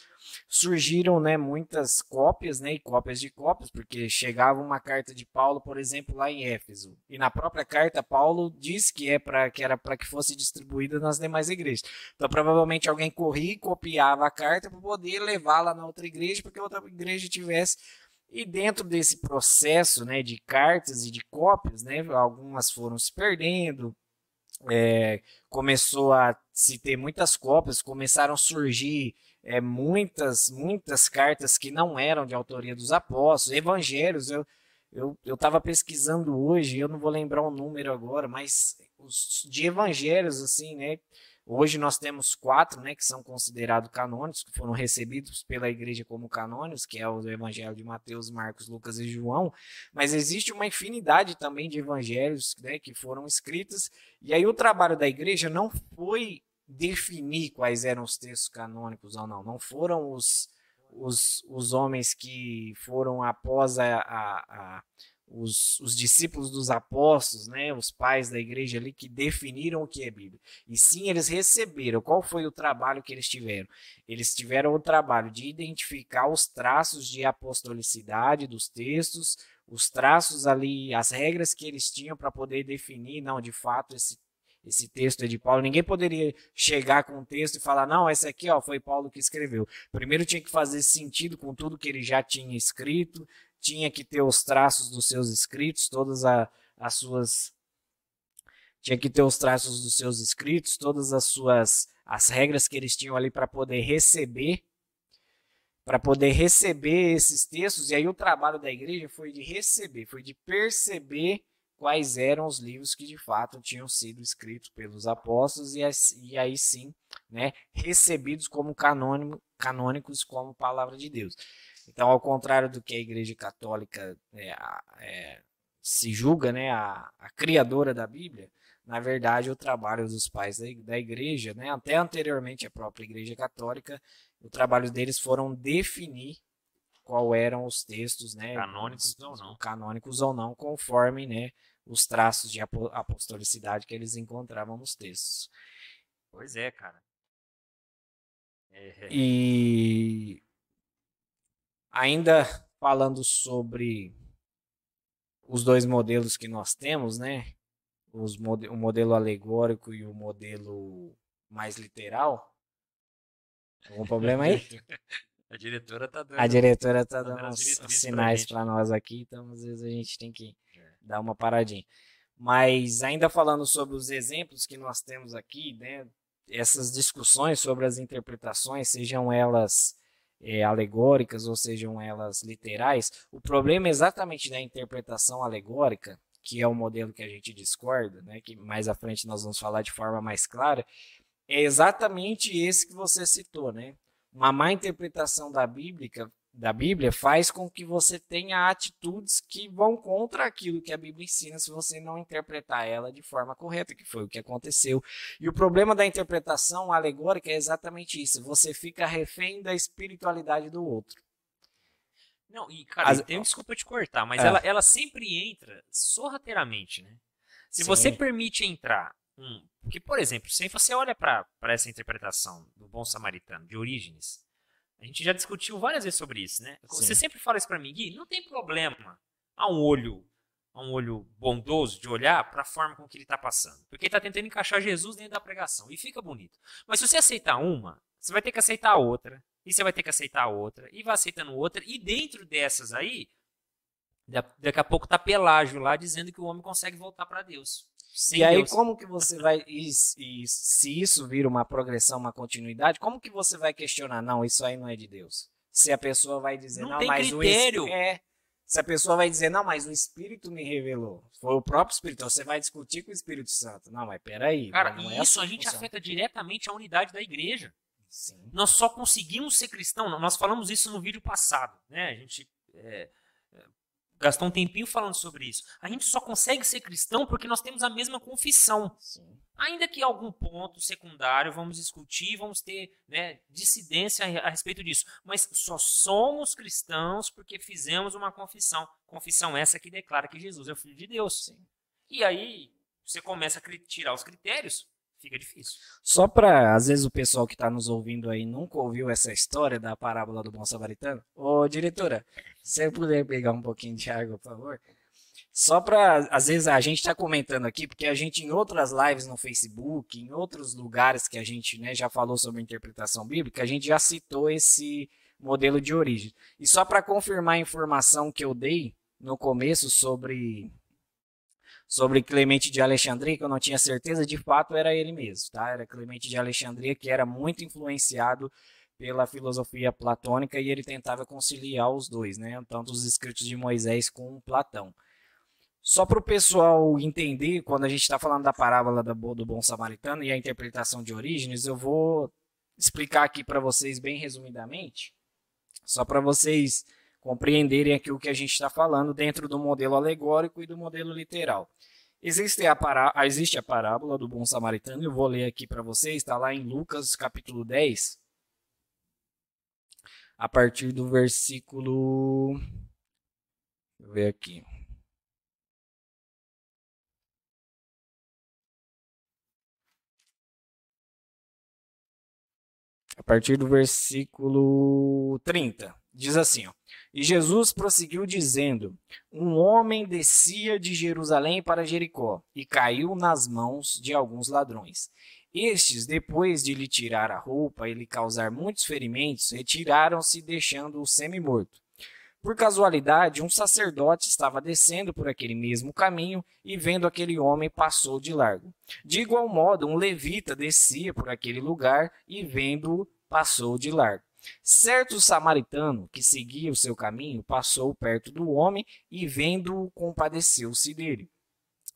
surgiram né, muitas cópias né, e cópias de cópias, porque chegava uma carta de Paulo, por exemplo, lá em Éfeso. E na própria carta, Paulo diz que, é pra, que era para que fosse distribuída nas demais igrejas. Então, provavelmente alguém corria e copiava a carta para poder levá-la na outra igreja, porque a outra igreja tivesse. E dentro desse processo né, de cartas e de cópias, né, algumas foram se perdendo, é, começou a se ter muitas cópias, começaram a surgir é, muitas, muitas cartas que não eram de autoria dos apóstolos, evangelhos. Eu eu estava pesquisando hoje, eu não vou lembrar o número agora, mas os, de evangelhos, assim, né? Hoje nós temos quatro, né, que são considerados canônicos, que foram recebidos pela igreja como canônicos, que é o evangelho de Mateus, Marcos, Lucas e João, mas existe uma infinidade também de evangelhos, né, que foram escritos, e aí o trabalho da igreja não foi definir quais eram os textos canônicos ou não. Não foram os, os, os homens que foram após a, a, a os, os, discípulos dos apóstolos, né, os pais da igreja ali que definiram o que é Bíblia. E sim, eles receberam. Qual foi o trabalho que eles tiveram? Eles tiveram o trabalho de identificar os traços de apostolicidade dos textos, os traços ali, as regras que eles tinham para poder definir, não, de fato, esse esse texto é de Paulo. Ninguém poderia chegar com um texto e falar, não, esse aqui ó, foi Paulo que escreveu. Primeiro tinha que fazer sentido com tudo que ele já tinha escrito, tinha que ter os traços dos seus escritos, todas a, as suas. Tinha que ter os traços dos seus escritos, todas as suas as regras que eles tinham ali para poder receber, para poder receber esses textos. E aí o trabalho da igreja foi de receber, foi de perceber quais eram os livros que de fato tinham sido escritos pelos apóstolos e, e aí sim, né, recebidos como canônicos como palavra de Deus. Então, ao contrário do que a Igreja Católica é, é, se julga, né, a, a, criadora da Bíblia, na verdade, o trabalho dos pais da, da Igreja, né, até anteriormente a própria Igreja Católica, o trabalho deles foram definir qual eram os textos, né, canônicos os, ou não, canônicos ou não, conforme, né, os traços de apostolicidade que eles encontravam nos textos. Pois é, cara. É. E Ainda falando sobre os dois modelos que nós temos, né? Os o modelo alegórico e o modelo mais literal. Algum problema aí? A diretora tá dando, a diretora tá dando uns, sinais para nós aqui, então às vezes a gente tem que. Dar uma paradinha. Mas ainda falando sobre os exemplos que nós temos aqui, né? Essas discussões sobre as interpretações, sejam elas é, alegóricas ou sejam elas literais, o problema é exatamente da interpretação alegórica, que é o modelo que a gente discorda, né, que mais à frente nós vamos falar de forma mais clara, é exatamente esse que você citou, né? Uma má interpretação da Bíblia da Bíblia faz com que você tenha atitudes que vão contra aquilo que a Bíblia ensina se você não interpretar ela de forma correta, que foi o que aconteceu. E o problema da interpretação alegórica é exatamente isso. Você fica refém da espiritualidade do outro. Não, e cara, As... tenho desculpa te cortar, mas é. ela, ela sempre entra sorrateiramente, né? Se Sim. você permite entrar um, porque por exemplo, se você olha para essa interpretação do bom samaritano de Orígenes, a gente já discutiu várias vezes sobre isso, né? Sim. Você sempre fala isso para mim, Gui, não tem problema há um olho, há um olho bondoso de olhar para a forma com que ele está passando, porque ele está tentando encaixar Jesus dentro da pregação e fica bonito. Mas se você aceitar uma, você vai ter que aceitar a outra, e você vai ter que aceitar a outra, e vai aceitando outra, e dentro dessas aí, daqui a pouco tá Pelágio lá dizendo que o homem consegue voltar para Deus. Sim, e aí, Deus. como que você vai. E, e, se isso vira uma progressão, uma continuidade, como que você vai questionar? Não, isso aí não é de Deus. Se a pessoa vai dizer, não, não mas critério. o é. Se a pessoa vai dizer, não, mas o Espírito me revelou. Foi o próprio Espírito. Você vai discutir com o Espírito Santo. Não, mas peraí. Cara, não é isso assim a gente afeta diretamente a unidade da igreja. Sim. Nós só conseguimos ser cristão. Nós falamos isso no vídeo passado. Né? A gente. É, gastou um tempinho falando sobre isso. A gente só consegue ser cristão porque nós temos a mesma confissão. Sim. Ainda que algum ponto secundário vamos discutir, vamos ter né, dissidência a, respeito disso. Mas só somos cristãos porque fizemos uma confissão. Confissão essa que declara que Jesus é o Filho de Deus. Sim. E aí você começa a tirar os critérios fica difícil. Só para, às vezes, o pessoal que está nos ouvindo aí nunca ouviu essa história da parábola do bom samaritano. Ô, diretora, se você puder pegar um pouquinho de água, por favor. Só para, às vezes, a gente está comentando aqui, porque a gente, em outras lives no Facebook, em outros lugares que a gente né, já falou sobre interpretação bíblica, a gente já citou esse modelo de origem. E só para confirmar a informação que eu dei no começo sobre sobre Clemente de Alexandria, que eu não tinha certeza, de fato era ele mesmo, tá? Era Clemente de Alexandria que era muito influenciado pela filosofia platônica e ele tentava conciliar os dois, né? Tanto os escritos de Moisés com Platão. Só para o pessoal entender, quando a gente está falando da parábola do bom samaritano e a interpretação de Orígenes, eu vou explicar aqui para vocês bem resumidamente, só para vocês compreenderem aqui o que a gente está falando dentro do modelo alegórico e do modelo literal. Existe a, pará existe a parábola do bom samaritano, eu vou ler aqui para vocês, está lá em Lucas capítulo 10, a partir do versículo. Deixa eu ver aqui. A partir do versículo 30. Diz assim: ó, e Jesus prosseguiu dizendo: Um homem descia de Jerusalém para Jericó e caiu nas mãos de alguns ladrões. Estes, depois de lhe tirar a roupa e lhe causar muitos ferimentos, retiraram-se, deixando-o semi-morto. Por casualidade, um sacerdote estava descendo por aquele mesmo caminho e, vendo aquele homem, passou de largo. De igual modo, um levita descia por aquele lugar e, vendo-o, passou de largo. Certo samaritano que seguia o seu caminho passou perto do homem e, vendo-o, compadeceu-se dele.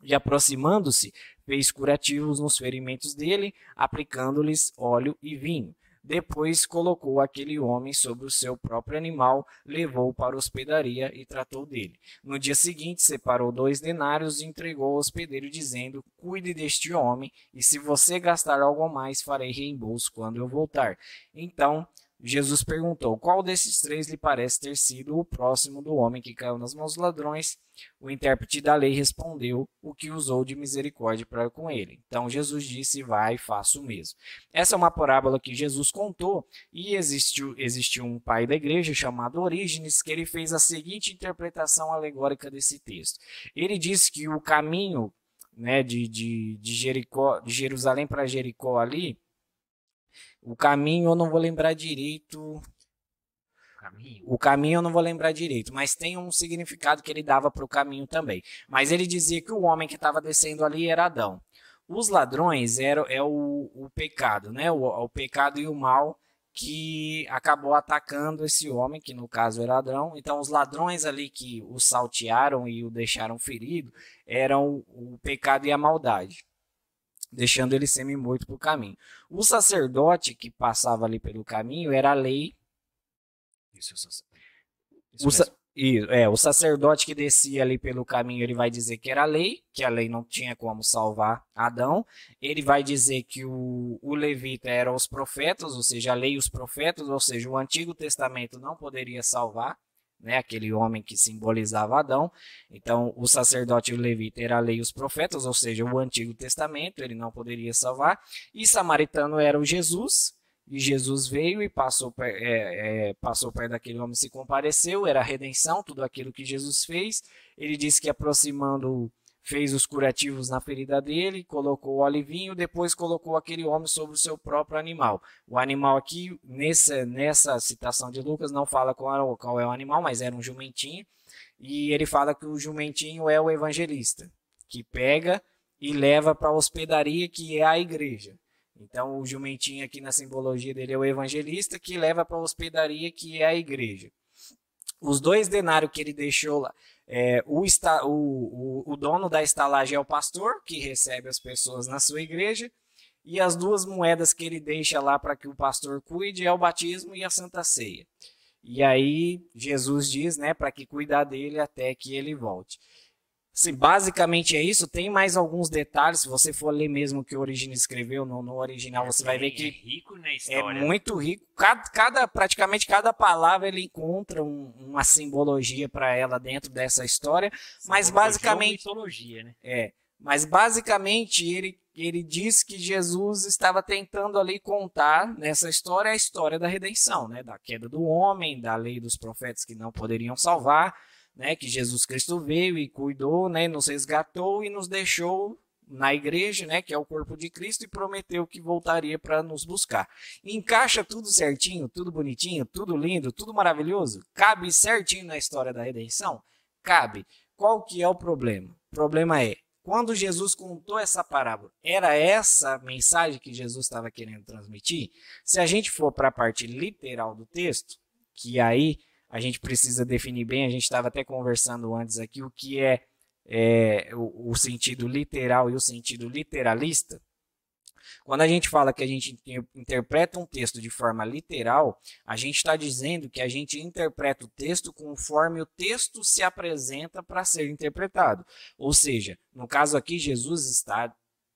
E aproximando-se, fez curativos nos ferimentos dele, aplicando-lhes óleo e vinho. Depois colocou aquele homem sobre o seu próprio animal, levou-o para a hospedaria e tratou dele. No dia seguinte, separou dois denários e entregou ao hospedeiro, dizendo: Cuide deste homem, e se você gastar algo mais, farei reembolso quando eu voltar. Então Jesus perguntou: Qual desses três lhe parece ter sido o próximo do homem que caiu nas mãos dos ladrões? O intérprete da lei respondeu: O que usou de misericórdia para com ele. Então Jesus disse: Vai, faça o mesmo. Essa é uma parábola que Jesus contou e existiu, existiu um pai da igreja chamado Orígenes que ele fez a seguinte interpretação alegórica desse texto. Ele disse que o caminho né, de, de, de, Jericó, de Jerusalém para Jericó ali o caminho eu não vou lembrar direito. Caminho. O caminho eu não vou lembrar direito, mas tem um significado que ele dava para o caminho também. Mas ele dizia que o homem que estava descendo ali era Adão. Os ladrões eram é o, o pecado, né? O, o pecado e o mal que acabou atacando esse homem, que no caso era Adão. Então, os ladrões ali que o saltearam e o deixaram ferido eram o pecado e a maldade deixando ele semi-morto o caminho. O sacerdote que passava ali pelo caminho era a lei. Isso, isso, isso o, sa é, o sacerdote que descia ali pelo caminho, ele vai dizer que era a lei, que a lei não tinha como salvar Adão. Ele vai dizer que o, o levita eram os profetas, ou seja, a lei e os profetas, ou seja, o Antigo Testamento não poderia salvar né, aquele homem que simbolizava Adão. Então, o sacerdote levita era a lei e os profetas, ou seja, o Antigo Testamento, ele não poderia salvar. E samaritano era o Jesus, e Jesus veio e passou, é, é, passou perto daquele homem se compareceu, era a redenção, tudo aquilo que Jesus fez. Ele disse que aproximando fez os curativos na ferida dele, colocou o olivinho, depois colocou aquele homem sobre o seu próprio animal. O animal aqui, nessa, nessa citação de Lucas, não fala qual, qual é o animal, mas era um jumentinho. E ele fala que o jumentinho é o evangelista, que pega e leva para a hospedaria, que é a igreja. Então, o jumentinho aqui na simbologia dele é o evangelista, que leva para a hospedaria, que é a igreja. Os dois denários que ele deixou lá, é, o, esta, o, o, o dono da estalagem é o pastor, que recebe as pessoas na sua igreja, e as duas moedas que ele deixa lá para que o pastor cuide é o batismo e a santa ceia. E aí Jesus diz, né, para que cuidar dele até que ele volte. Sim, basicamente é isso. Tem mais alguns detalhes. Se você for ler mesmo o que o Origine escreveu no, no original, você vai ver que é rico na história. É muito rico. Cada, cada praticamente cada palavra ele encontra um, uma simbologia para ela dentro dessa história. mas basicamente mitologia, né? É. Mas basicamente ele ele diz que Jesus estava tentando ali contar nessa história a história da redenção, né? Da queda do homem, da lei dos profetas que não poderiam salvar né, que Jesus Cristo veio e cuidou, né, nos resgatou e nos deixou na igreja, né, que é o corpo de Cristo, e prometeu que voltaria para nos buscar. Encaixa tudo certinho, tudo bonitinho, tudo lindo, tudo maravilhoso? Cabe certinho na história da redenção? Cabe. Qual que é o problema? O problema é, quando Jesus contou essa parábola, era essa mensagem que Jesus estava querendo transmitir? Se a gente for para a parte literal do texto, que aí a gente precisa definir bem, a gente estava até conversando antes aqui, o que é, é o, o, sentido literal e o sentido literalista. Quando a gente fala que a gente interpreta um texto de forma literal, a gente está dizendo que a gente interpreta o texto conforme o texto se apresenta para ser interpretado. Ou seja, no caso aqui, Jesus está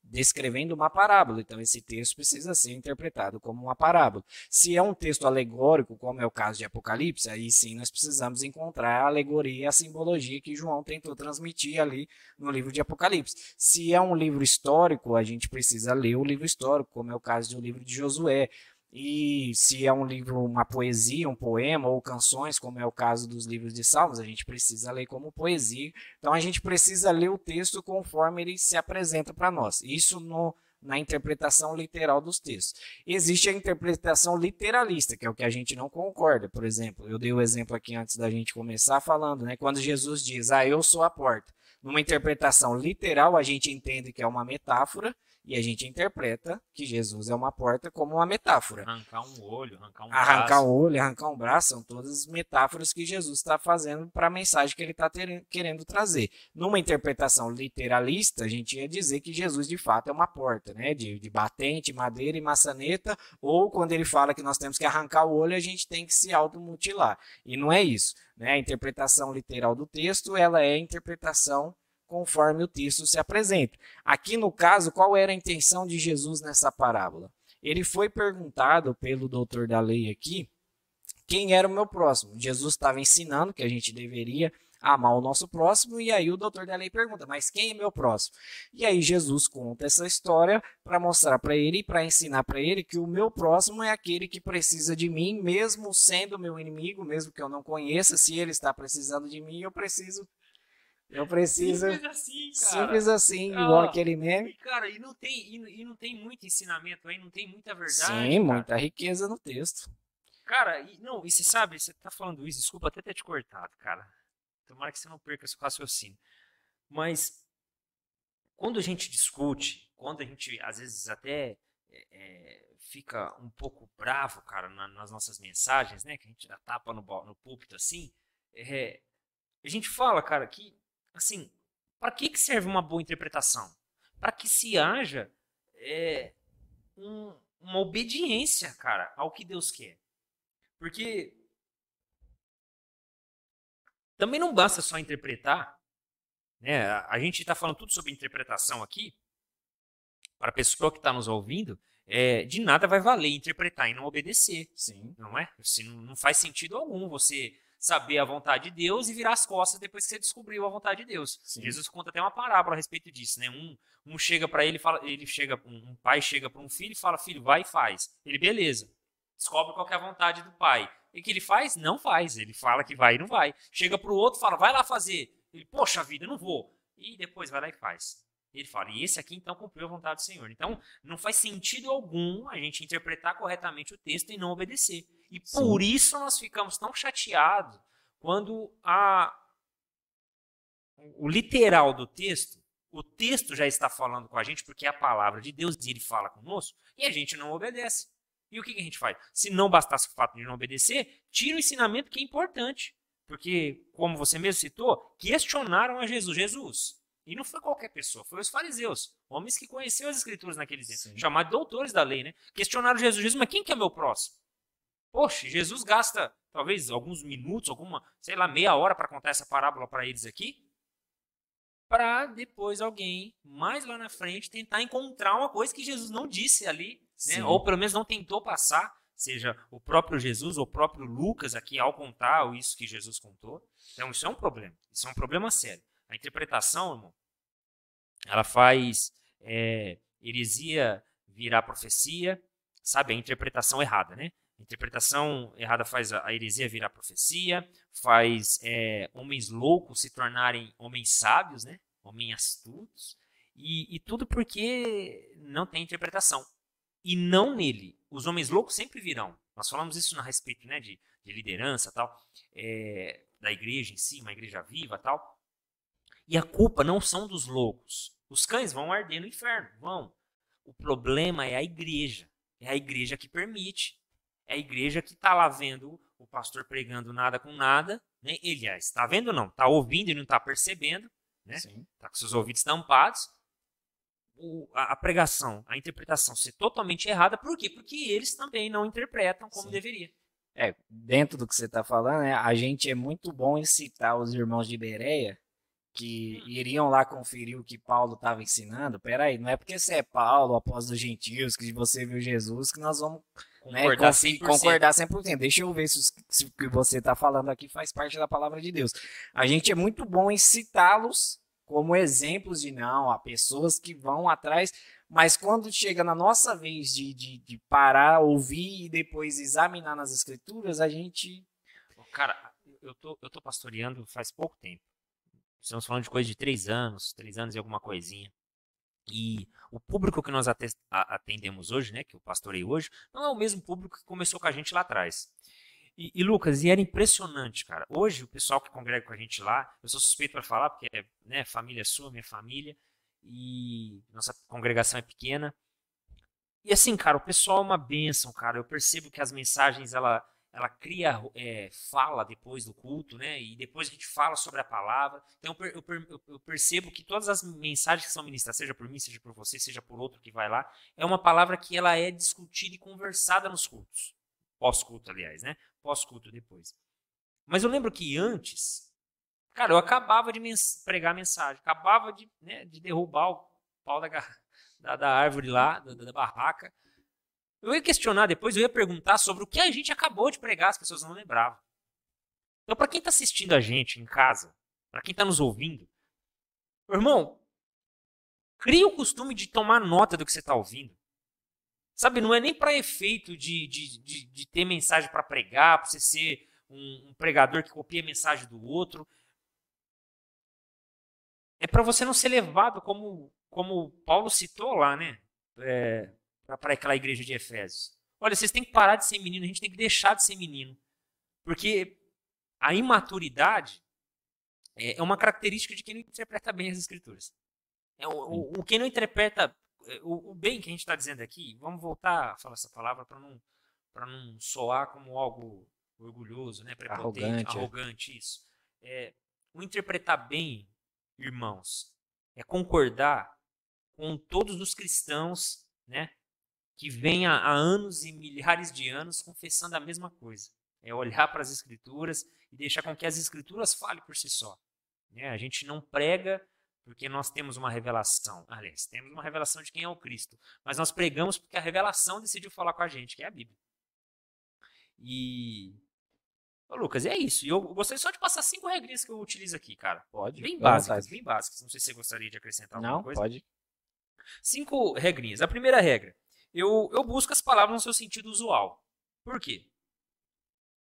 descrevendo uma parábola. Então, esse texto precisa ser interpretado como uma parábola. Se é um texto alegórico, como é o caso de Apocalipse, aí sim nós precisamos encontrar a alegoria a simbologia que João tentou transmitir ali no livro de Apocalipse. Se é um livro histórico, a gente precisa ler o livro histórico, como é o caso do livro de Josué. E se é um livro, uma poesia, um poema ou canções, como é o caso dos livros de Salmos, a gente precisa ler como poesia. Então a gente precisa ler o texto conforme ele se apresenta para nós. Isso no, na interpretação literal dos textos. Existe a interpretação literalista, que é o que a gente não concorda. Por exemplo, eu dei o exemplo aqui antes da gente começar falando, né? Quando Jesus diz: "Ah, eu sou a porta". Numa interpretação literal, a gente entende que é uma metáfora e a gente interpreta que Jesus é uma porta como uma metáfora. Arrancar um olho, arrancar um arrancar braço. um olho, arrancar um braço, são todas metáforas que Jesus está fazendo para a mensagem que ele está querendo trazer. Numa interpretação literalista, a gente ia dizer que Jesus de fato é uma porta, né? De, de batente, madeira e maçaneta, ou quando ele fala que nós temos que arrancar o olho, a gente tem que se automutilar. E não é isso. Né? A interpretação literal do texto ela é a interpretação conforme o texto se apresenta. Aqui no caso, qual era a intenção de Jesus nessa parábola? Ele foi perguntado pelo doutor da lei aqui quem era o meu próximo. Jesus estava ensinando que a gente deveria amar o nosso próximo, e aí o doutor da lei pergunta: Mas quem é meu próximo? E aí Jesus conta essa história para mostrar para ele e para ensinar para ele que o meu próximo é aquele que precisa de mim, mesmo sendo meu inimigo, mesmo que eu não conheça, se ele está precisando de mim, eu preciso eu preciso. Simples assim, cara. Simples assim, Ah, igual aquele meme. E, cara, e não, tem, e, e não tem muito ensinamento aí, não tem muita verdade. Sim, cara. muita riqueza no texto. Cara, e, não, e você sabe, você tá falando isso, desculpa até ter te cortado, cara. Tomara que você não perca esse raciocínio. Mas, quando a gente discute, quando a gente, às vezes, até é, é, fica um pouco bravo, cara, na- nas nossas mensagens, né? Que a gente dá tapa no, no púlpito assim, é, a gente fala, cara, que, assim, para que, que serve uma boa interpretação? Para que se haja é, um- uma obediência, cara, ao que Deus quer. Porque também não basta só interpretar. Né? A- gente está falando tudo sobre interpretação aqui. Para a pessoa que está nos ouvindo, é, de nada vai valer interpretar e não obedecer. Sim. Não é? Se não, não faz sentido algum você saber a vontade de Deus e virar as costas depois que você descobriu a vontade de Deus. Sim. Jesus conta até uma parábola a respeito disso, né? Um, um chega para ele, fala, ele chega, um, pai chega para um filho e fala: "Filho, vai e faz". Ele, beleza. Descobre qual é a vontade do pai. E o que ele faz? Não faz. Ele fala que vai e não vai. Chega para o outro, fala: "Vai lá fazer". Ele: "Poxa vida, não vou". E depois vai lá e faz. Ele fala: "E esse aqui então cumpriu a vontade do Senhor". Então, não faz sentido algum a gente interpretar corretamente o texto e não obedecer. E Sim. por isso nós ficamos tão chateados quando a o literal do texto, o texto já está falando com a gente porque é a palavra de Deus e ele fala conosco e a gente não obedece. E o que, que a gente faz? Se não bastasse o fato de não obedecer, tira o ensinamento que é importante. Porque, como você mesmo citou, questionaram a Jesus. Jesus. E não foi qualquer pessoa, foi os fariseus, homens que conheciam as escrituras naqueles dias, Sim. chamados doutores da lei, né? Questionaram Jesus. Jesus, mas quem que é meu próximo? Poxa, Jesus gasta talvez alguns minutos, alguma, sei lá, meia hora para contar essa parábola para eles aqui, para depois alguém mais lá na frente tentar encontrar uma coisa que Jesus não disse ali, né? ou pelo menos não tentou passar, seja o próprio Jesus ou o próprio Lucas aqui ao contar isso que Jesus contou. Então isso é um problema, isso é um problema sério. A interpretação, irmão, ela faz é, heresia virar profecia, sabe? A interpretação errada, né? A interpretação errada faz a heresia virar profecia, faz é, homens loucos se tornarem homens sábios, né? Homens astutos. E, e tudo porque não tem interpretação. E não nele. Os homens loucos sempre virão. Nós falamos isso a respeito né, de, de liderança tal, é, da igreja em si, uma igreja viva tal. E a culpa não são dos loucos. Os cães vão arder no inferno, vão. O problema é a igreja. É a igreja que permite. É a igreja que está lá vendo o pastor pregando nada com nada. Né? Ele ah, está vendo não, está ouvindo e não está percebendo. Né? Está com seus ouvidos tampados. O- a, a pregação, a interpretação ser totalmente errada. Por quê? Porque eles também não interpretam como Sim. deveria. É, dentro do que você está falando, né, a gente é muito bom em citar os irmãos de Bereia que iriam lá conferir o que Paulo estava ensinando. Peraí, não é porque você é Paulo, após os gentios, que você viu Jesus, que nós vamos né, Concordar confi- 100%. concordar 100%. Deixa eu ver se, se o que você está falando aqui faz parte da palavra de Deus. A gente é muito bom em citá-los como exemplos de não, há pessoas que vão atrás, Mas quando chega na nossa vez de, de, de parar, ouvir e depois examinar nas escrituras, a gente. Cara, eu tô, eu tô pastoreando faz pouco tempo. Estamos falando de coisa de três anos, três anos e alguma coisinha. E o público que nós atendemos hoje, né, que eu pastorei hoje, não é o mesmo público que começou com a gente lá atrás. E, e, Lucas, e era impressionante, cara. Hoje, o pessoal que congrega com a gente lá, eu sou suspeito para falar, porque é né, família sua, minha família, e nossa congregação é pequena. E assim, cara, o pessoal é uma bênção, cara. Eu percebo que as mensagens, ela, ela cria é, fala depois do culto, né? E depois a gente fala sobre a palavra. Então eu, eu, eu, percebo que todas as mensagens que são ministradas, seja por mim, seja por você, seja por outro que vai lá, é uma palavra que ela é discutida e conversada nos cultos. Pós-culto, aliás, né? Pós-culto depois. Mas eu lembro que antes, cara, eu acabava de mens pregar a mensagem, acabava de, né, de derrubar o pau da, da, da árvore lá, da, da barraca. Eu ia questionar depois, eu ia perguntar sobre o que a gente acabou de pregar, as pessoas não lembravam. Então, para quem está assistindo a gente em casa, para quem está nos ouvindo, irmão, crie o costume de tomar nota do que você está ouvindo. Sabe, não é nem para efeito de, de, de, de, ter mensagem para pregar, para você ser um, um, pregador que copia a mensagem do outro. É para você não ser levado, como, como Paulo citou lá, né? É, para aquela igreja de Efésios. Olha, vocês têm que parar de ser menino, a gente tem que deixar de ser menino. Porque a imaturidade é, é uma característica de quem não interpreta bem as escrituras. É, o, o, o quem não interpreta é, o, o, bem que a gente está dizendo aqui, vamos voltar a falar essa palavra para não, não soar como algo orgulhoso, né, prepotente, arrogante, é. arrogante isso. É, o interpretar bem, irmãos, é concordar com todos os cristãos, né, que vem há, anos e milhares de anos confessando a mesma coisa. É olhar para as escrituras e deixar com que as escrituras falem por si só. Né? A gente não prega porque nós temos uma revelação. Aliás, temos uma revelação de quem é o Cristo. Mas nós pregamos porque a revelação decidiu falar com a gente, que é a Bíblia. E. Ô, Lucas, é isso. E eu gostaria só de passar cinco regrinhas que eu utilizo aqui, cara. Pode. Bem básicas, bem básicas. Não sei se você gostaria de acrescentar alguma Não, coisa. Pode. Cinco regrinhas. A primeira regra eu, eu busco as palavras no seu sentido usual. Por quê?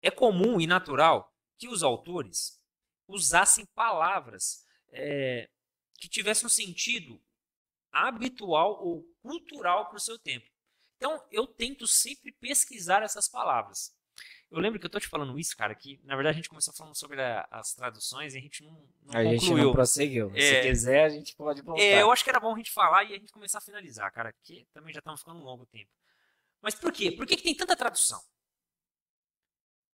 É comum e natural que os autores usassem palavras é, que tivessem um sentido habitual ou cultural para o seu tempo. Então, eu tento sempre pesquisar essas palavras. Eu lembro que eu tô te falando isso, cara, que na verdade a gente começou falando sobre a, as traduções e a gente não, não a concluiu. gente não prosseguiu. É, Se quiser, a gente pode voltar. É, eu acho que era bom a gente falar e a gente começar a finalizar, cara, que também já estamos ficando um longo tempo. Mas por quê? Por que, que tem tanta tradução?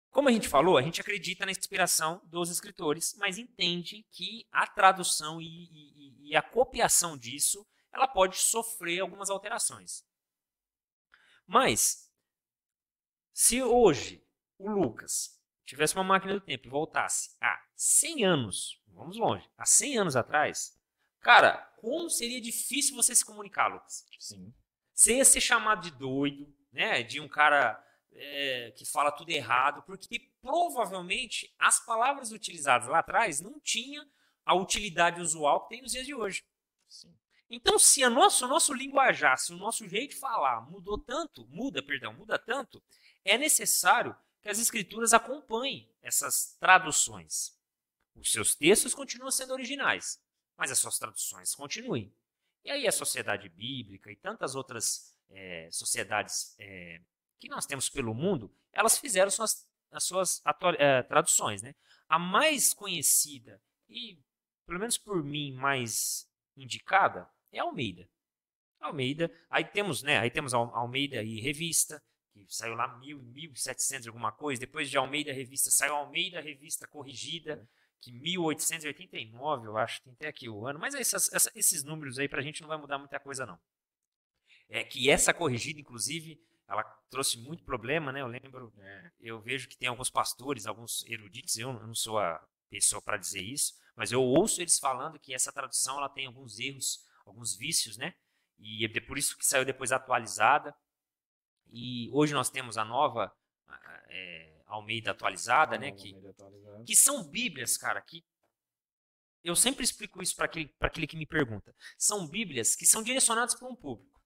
Como a gente falou, a gente acredita na inspiração dos escritores, mas entende que a tradução e, e, e a copiação disso, ela pode sofrer algumas alterações. Mas, se hoje o Lucas tivesse uma máquina do tempo e voltasse há 100 anos, vamos longe, há 100 anos atrás, cara, como seria difícil você se comunicar, Lucas? Sim. Você ia ser chamado de doido, né? De um cara é, que fala tudo errado, porque provavelmente as palavras utilizadas lá atrás não tinham a utilidade usual que tem nos dias de hoje. Sim. Então, se a nosso, o nosso linguajar, se o nosso jeito de falar mudou tanto, muda, perdão, muda tanto, é necessário que as escrituras acompanhem essas traduções. Os seus textos continuam sendo originais, mas as suas traduções continuem. E aí a sociedade bíblica e tantas outras é, sociedades é, que nós temos pelo mundo, elas fizeram suas, as suas é, traduções. Né? A mais conhecida e, pelo menos por mim, mais indicada é Almeida. Almeida, aí temos, né, aí temos Almeida e revista, que saiu lá 1000, 1700 alguma coisa. Depois de Almeida Revista, saiu Almeida Revista Corrigida, que 1889, eu acho, tem até aqui o ano. Mas essas, essa, esses números aí para a gente não vai mudar muita coisa, não. É que essa corrigida, inclusive, ela trouxe muito problema, né? Eu lembro, é, eu vejo que tem alguns pastores, alguns eruditos, eu não sou a pessoa para dizer isso, mas eu ouço eles falando que essa tradução ela tem alguns erros, alguns vícios, né? E é por isso que saiu depois atualizada. E hoje nós temos a nova é, Almeida atualizada, ah, né? Que, atualizada. que são Bíblias, cara, que eu sempre explico isso para aquele, aquele que me pergunta. São Bíblias que são direcionadas para um público.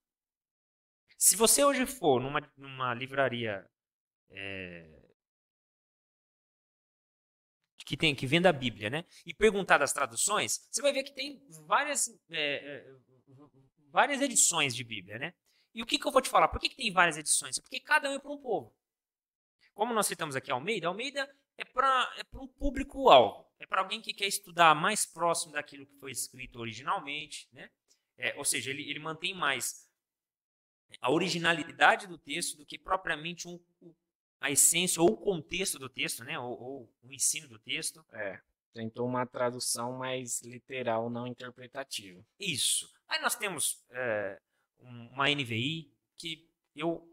Se você hoje for numa, numa livraria é, que tem que venda a Bíblia, né? E perguntar das traduções, você vai ver que tem várias é, várias edições de Bíblia, né? E o que, que eu vou te falar? Por que, que tem várias edições? Porque cada um é para um povo. Como nós citamos aqui Almeida, Almeida é para é um público-alvo. É para alguém que quer estudar mais próximo daquilo que foi escrito originalmente, né? É, ou seja, ele, ele mantém mais a originalidade do texto do que propriamente um, a essência ou o contexto do texto, né? Ou, ou, o ensino do texto. É. Tentou uma tradução mais literal, não interpretativa. Isso. Aí nós temos é, uma NVI que eu,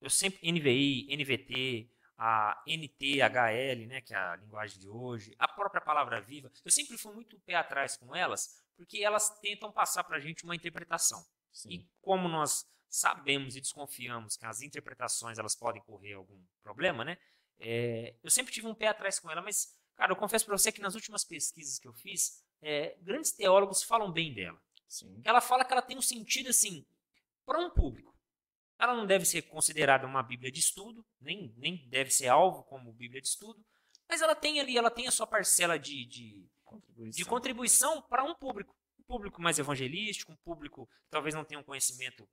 eu sempre NVI, NVT, a NTHL, né, que é a linguagem de hoje, a própria palavra viva, eu sempre fui muito pé atrás com elas, porque elas tentam passar para a gente uma interpretação. Sim. E como nós sabemos e desconfiamos que as interpretações elas podem correr algum problema, né? É, eu sempre tive um pé atrás com ela, mas, cara, eu confesso para você que nas últimas pesquisas que eu fiz, é, grandes teólogos falam bem dela. Sim. Ela fala que ela tem um sentido assim para um público. Ela não deve ser considerada uma Bíblia de estudo, nem, nem deve ser alvo como Bíblia de estudo, mas ela tem ali, ela tem a sua parcela de, de contribuição, de contribuição para um público. Um público mais evangelístico, um público que talvez não tenha um conhecimento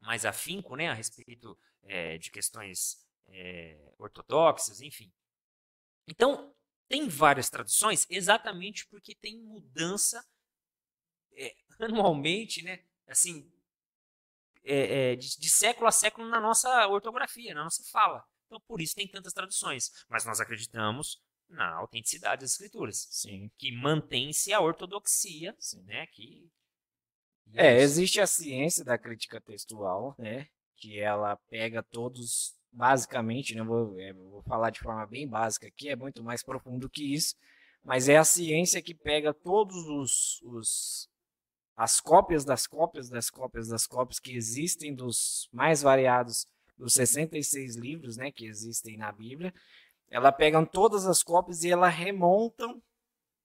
mais afinco né, a respeito é, de questões é, ortodoxas, enfim. Então, tem várias traduções exatamente porque tem mudança é, anualmente, né? Assim, é, é, de, de, século a século na nossa ortografia, na nossa fala. Então, por isso tem tantas traduções. Mas nós acreditamos na autenticidade das escrituras, Sim. que mantém-se a ortodoxia, Sim. né? Que é, existe a ciência da crítica textual, né? Que ela pega todos, basicamente, né? Vou, é, vou falar de forma bem básica aqui, é muito mais profundo que isso, mas é a ciência que pega todos os, os as cópias das cópias das cópias das cópias que existem dos mais variados dos 66 livros, né, que existem na Bíblia, ela pegam todas as cópias e ela remontam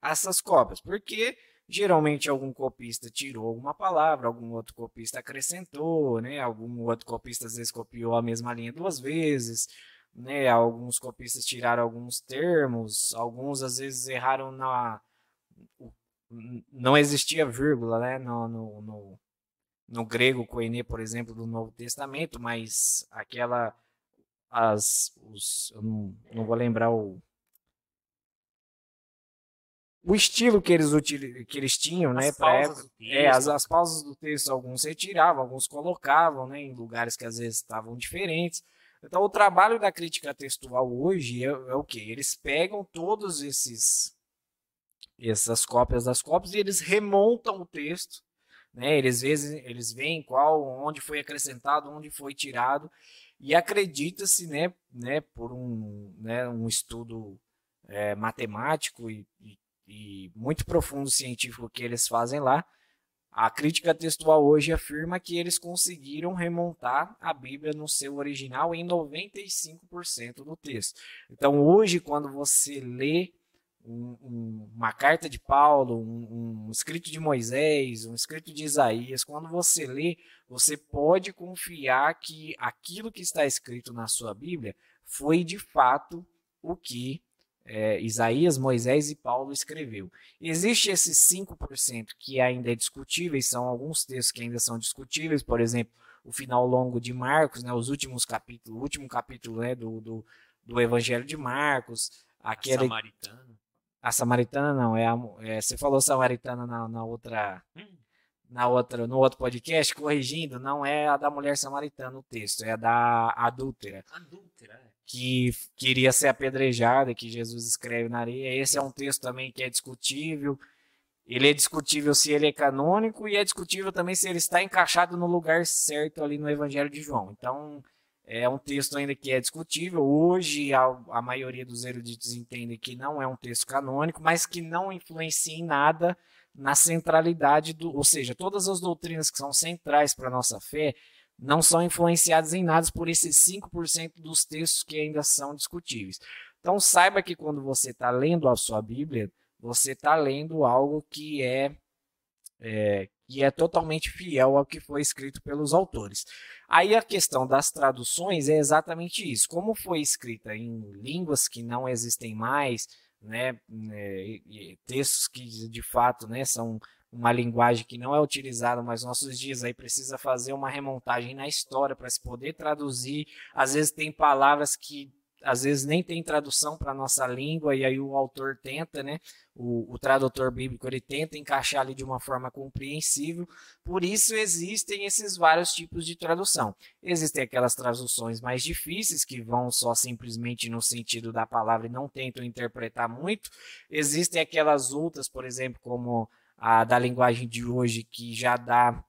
essas cópias, porque geralmente algum copista tirou alguma palavra, algum outro copista acrescentou, né, algum outro copista às vezes copiou a mesma linha duas vezes, né, alguns copistas tiraram alguns termos, alguns às vezes erraram na não existia vírgula, né, no, no, no, no grego koine, por exemplo, do Novo Testamento, mas aquela as os eu não, não vou lembrar o o estilo que eles que eles tinham, as né, para época, é, as, as pausas do texto alguns retiravam, alguns colocavam, né, em lugares que às vezes estavam diferentes. Então o trabalho da crítica textual hoje é, é o que eles pegam todos esses essas cópias das cópias e eles remontam o texto, né? Eles vezes eles veem qual, onde foi acrescentado, onde foi tirado e acredita-se, né, né, por um, né, um estudo é, matemático e, e, e muito profundo científico que eles fazem lá, a crítica textual hoje afirma que eles conseguiram remontar a Bíblia no seu original em 95% do texto. Então, hoje, quando você lê um, um, uma carta de Paulo, um, um, escrito de Moisés, um escrito de Isaías, quando você lê, você pode confiar que aquilo que está escrito na sua Bíblia foi de fato o que é, Isaías, Moisés e Paulo escreveu. Existe esses 5% que ainda é discutíveis, são alguns textos que ainda são discutíveis, por exemplo, o final longo de Marcos, né, os últimos capítulos, o último capítulo né, do, do, do Evangelho de Marcos, aquele, Samaritano. A samaritana não, é, a, é você falou samaritana na, na outra hum. na outra no outro podcast, corrigindo, não é a da mulher samaritana o texto, é a da adúltera. Adúltera, é. Que queria ser apedrejada, que Jesus escreve na areia. Esse é um texto também que é discutível. Ele é discutível se ele é canônico e é discutível também se ele está encaixado no lugar certo ali no Evangelho de João. Então, é um texto ainda que é discutível. Hoje, a, a maioria dos eruditos entende que não é um texto canônico, mas que não influencia em nada na centralidade do. Ou seja, todas as doutrinas que são centrais para a nossa fé não são influenciadas em nada por esses 5% dos textos que ainda são discutíveis. Então, saiba que quando você está lendo a sua Bíblia, você está lendo algo que é, é e é totalmente fiel ao que foi escrito pelos autores. Aí a questão das traduções é exatamente isso. Como foi escrita em línguas que não existem mais, né, é, textos que de fato né, são uma linguagem que não é utilizada mais nos nossos dias, aí precisa fazer uma remontagem na história para se poder traduzir. Às vezes tem palavras que às vezes nem tem tradução para nossa língua e aí o autor tenta, né? O, o, tradutor bíblico ele tenta encaixar ali de uma forma compreensível. Por isso existem esses vários tipos de tradução. Existem aquelas traduções mais difíceis que vão só simplesmente no sentido da palavra e não tentam interpretar muito. Existem aquelas outras, por exemplo, como a da linguagem de hoje que já dá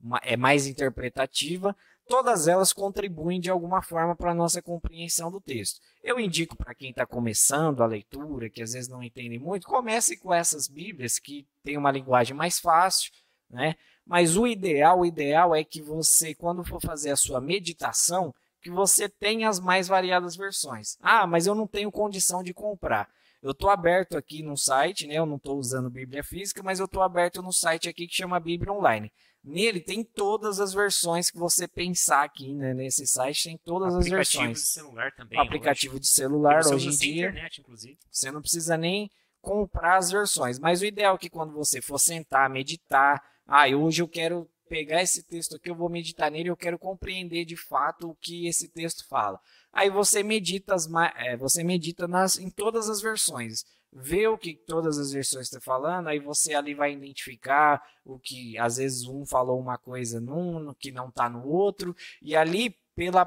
uma, é mais interpretativa todas elas contribuem de alguma forma para a nossa compreensão do texto. Eu indico para quem está começando a leitura, que às vezes não entende muito, comece com essas Bíblias que tem uma linguagem mais fácil, né? Mas o ideal, o ideal é que você, quando for fazer a sua meditação, que você tenha as mais variadas versões. Ah, mas eu não tenho condição de comprar. Eu estou aberto aqui no site, né? Eu não estou usando Bíblia física, mas eu estou aberto no site aqui que chama Bíblia Online. Nele tem todas as versões que você pensar aqui, né? Nesse site tem todas as versões. Aplicativo de celular também. aplicativo hoje. de celular hoje em dia. Internet, inclusive. Você não precisa nem comprar as versões. Mas o ideal é que quando você for sentar, meditar, ah, hoje eu quero pegar esse texto aqui, eu vou meditar nele, eu quero compreender de fato o que esse texto fala. Aí você medita, as, é, você medita nas, em todas as versões vê o que todas as versões estão falando, aí você ali vai identificar o que às vezes um falou uma coisa num, que não está no outro, e ali pela,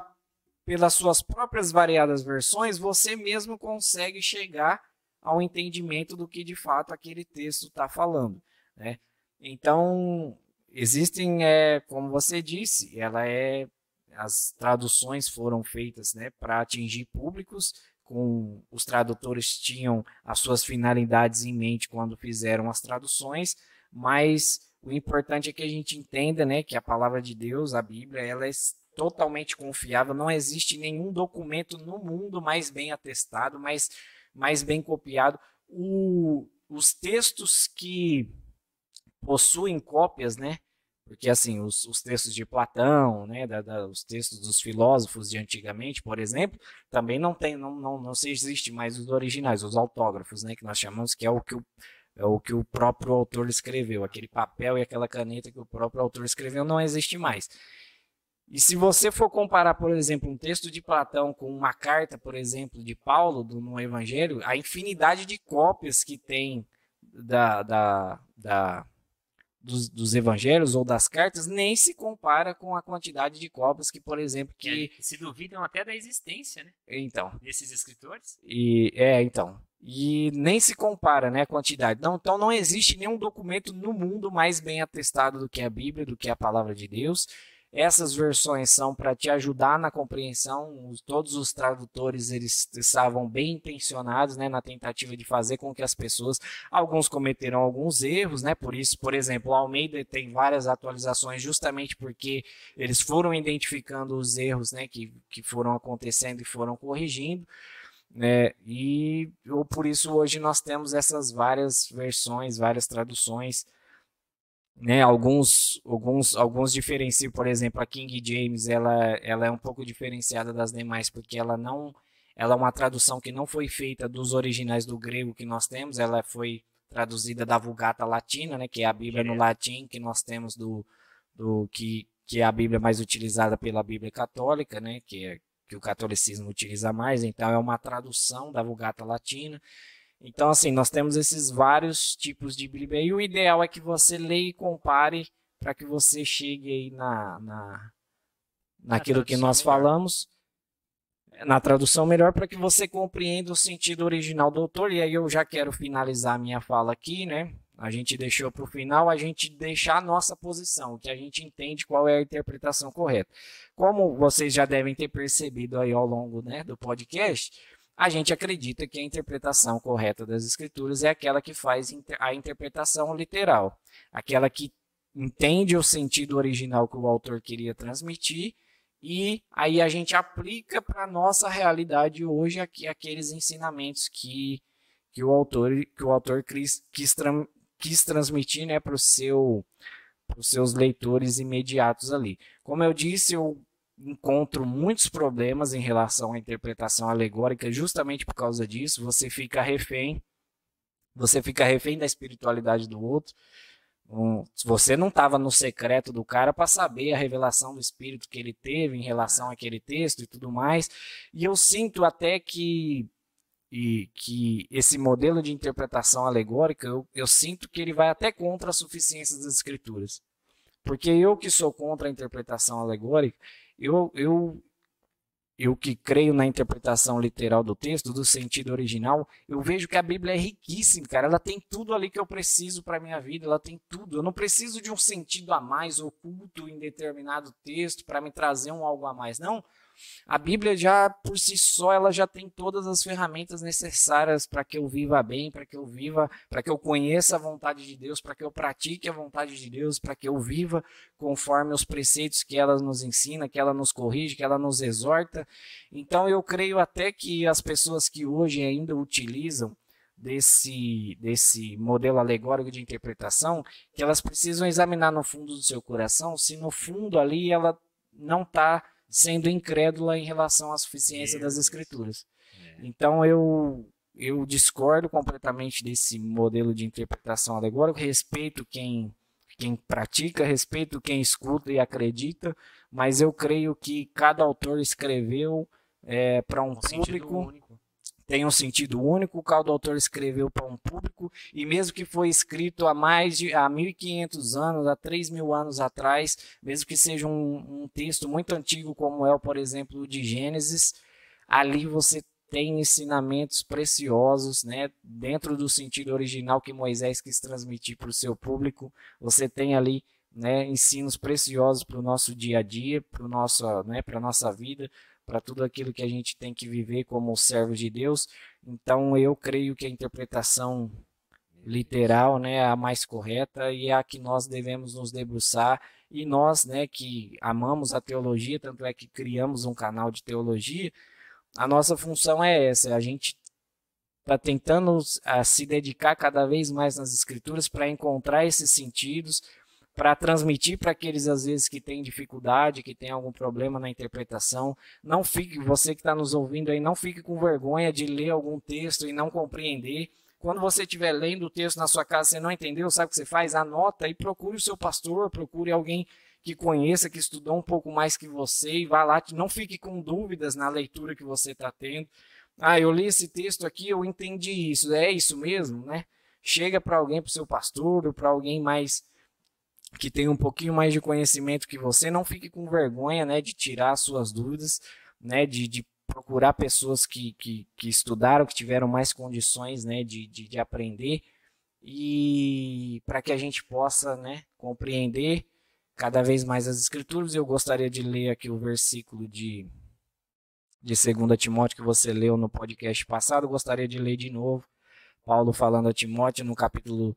pelas suas próprias variadas versões, você mesmo consegue chegar ao entendimento do que de fato aquele texto está falando. Né? Então, existem, é, como você disse, ela é as traduções foram feitas né, para atingir públicos com os tradutores tinham as suas finalidades em mente quando fizeram as traduções, mas o importante é que a gente entenda, né, que a palavra de Deus, a Bíblia, ela é totalmente confiável, não existe nenhum documento no mundo mais bem atestado, mais, mais bem copiado. O, os textos que possuem cópias, né, porque, assim, os, os textos de Platão, né, da, da, os textos dos filósofos de antigamente, por exemplo, também não tem, não, não, não se existe mais os originais, os autógrafos, né, que nós chamamos, que é o que o, é o que o próprio autor escreveu. Aquele papel e aquela caneta que o próprio autor escreveu não existe mais. E se você for comparar, por exemplo, um texto de Platão com uma carta, por exemplo, de Paulo do, no Evangelho, a infinidade de cópias que tem da, da, da dos, dos, evangelhos ou das cartas nem se compara com a quantidade de cópias que, por exemplo, que é, se duvidam até da existência, né? Então, desses escritores. E é, então, e nem se compara, né, a quantidade. Não, então não existe nenhum documento no mundo mais bem atestado do que a Bíblia, do que a palavra de Deus. Essas versões são para te ajudar na compreensão. Todos os tradutores eles estavam bem intencionados, né, na tentativa de fazer com que as pessoas, alguns cometeram alguns erros, né? Por isso, por exemplo, o Almeida tem várias atualizações justamente porque eles foram identificando os erros, né, que, que foram acontecendo e foram corrigindo. né e por isso hoje nós temos essas várias versões, várias traduções né, alguns, alguns, alguns diferenciam, por exemplo, a King James, ela, ela é um pouco diferenciada das demais, porque ela não, ela é uma tradução que não foi feita dos originais do grego que nós temos, ela foi traduzida da Vulgata Latina, né, que é a Bíblia no latim que nós temos do, do que, que é a Bíblia mais utilizada pela Bíblia católica, né, que é que o catolicismo utiliza mais, então é uma tradução da Vulgata Latina. Então, assim, nós temos esses vários tipos de Bíblia e o ideal é que você leia e compare para que você chegue aí na, na naquilo que nós melhor. falamos, na tradução melhor, para que você compreenda o sentido original do autor. E aí eu já quero finalizar minha fala aqui, né? A gente deixou para o final a gente deixar a nossa posição, que a gente entende qual é a interpretação correta. Como vocês já devem ter percebido aí ao longo né, do podcast, a gente acredita que a interpretação correta das escrituras é aquela que faz a interpretação literal, aquela que entende o sentido original que o autor queria transmitir e aí a gente aplica para a nossa realidade hoje aqui, aqueles ensinamentos que, que o autor que o autor quis, quis, quis transmitir né, para seu os seus leitores imediatos ali. Como eu disse, eu encontro muitos problemas em relação à interpretação alegórica, justamente por causa disso, você fica refém, você fica refém da espiritualidade do outro. Você não estava no secreto do cara para saber a revelação do espírito que ele teve em relação àquele texto e tudo mais. E eu sinto até que e que esse modelo de interpretação alegórica, eu, eu sinto que ele vai até contra a suficiência das escrituras. Porque eu que sou contra a interpretação alegórica, eu, eu, eu que creio na interpretação literal do texto, do sentido original, eu vejo que a Bíblia é riquíssima, cara. Ela tem tudo ali que eu preciso para minha vida, ela tem tudo. Eu não preciso de um sentido a mais oculto em determinado texto para me trazer um algo a mais, não. A Bíblia já por si só ela já tem todas as ferramentas necessárias para que eu viva bem, para que eu viva, para que eu conheça a vontade de Deus, para que eu pratique a vontade de Deus, para que eu viva conforme os preceitos que ela nos ensina, que ela nos corrige, que ela nos exorta. Então eu creio até que as pessoas que hoje ainda utilizam desse, desse modelo alegórico de interpretação, que elas precisam examinar no fundo do seu coração se no fundo ali ela não está sendo incrédula em relação à suficiência das escrituras. É. Então eu eu discordo completamente desse modelo de interpretação alegórica, respeito quem quem pratica, respeito quem escuta e acredita, mas eu creio que cada autor escreveu é, para um, um público tem um sentido único, cada autor escreveu para um público, e mesmo que foi escrito há mais de há 1500 anos, há 3000 anos atrás, mesmo que seja um, um texto muito antigo, como é, por exemplo, o de Gênesis, ali você tem ensinamentos preciosos, né? Dentro do sentido original que Moisés quis transmitir para o seu público, você tem ali né, ensinos preciosos para o nosso dia a dia, para né, a nossa vida, para tudo aquilo que a gente tem que viver como servos de Deus. Então eu creio que a interpretação literal, né, é a mais correta e é a que nós devemos nos debruçar. E nós, né, que amamos a teologia, tanto é que criamos um canal de teologia, a nossa função é essa, a gente está tentando a, se dedicar cada vez mais nas escrituras para encontrar esses sentidos, para transmitir para aqueles às vezes que têm dificuldade, que têm algum problema na interpretação. Não fique, você que está nos ouvindo aí, não fique com vergonha de ler algum texto e não compreender. Quando você estiver lendo o texto na sua casa, você não entendeu, sabe o que você faz? Anota e procure o seu pastor, procure alguém que conheça, que estudou um pouco mais que você e vá lá, não fique com dúvidas na leitura que você está tendo. Ah, eu li esse texto aqui, eu entendi isso, é isso mesmo, né? Chega para alguém, para o seu pastor, para alguém mais que tem um pouquinho mais de conhecimento que você, não fique com vergonha, né, de tirar suas dúvidas, né, de, de procurar pessoas que, que, que, estudaram, que tiveram mais condições, né, de, de, de aprender e para que a gente possa, né, compreender cada vez mais as escrituras. Eu gostaria de ler aqui o versículo de de 2 Timóteo que você leu no podcast passado, gostaria de ler de novo. Paulo falando a Timóteo no capítulo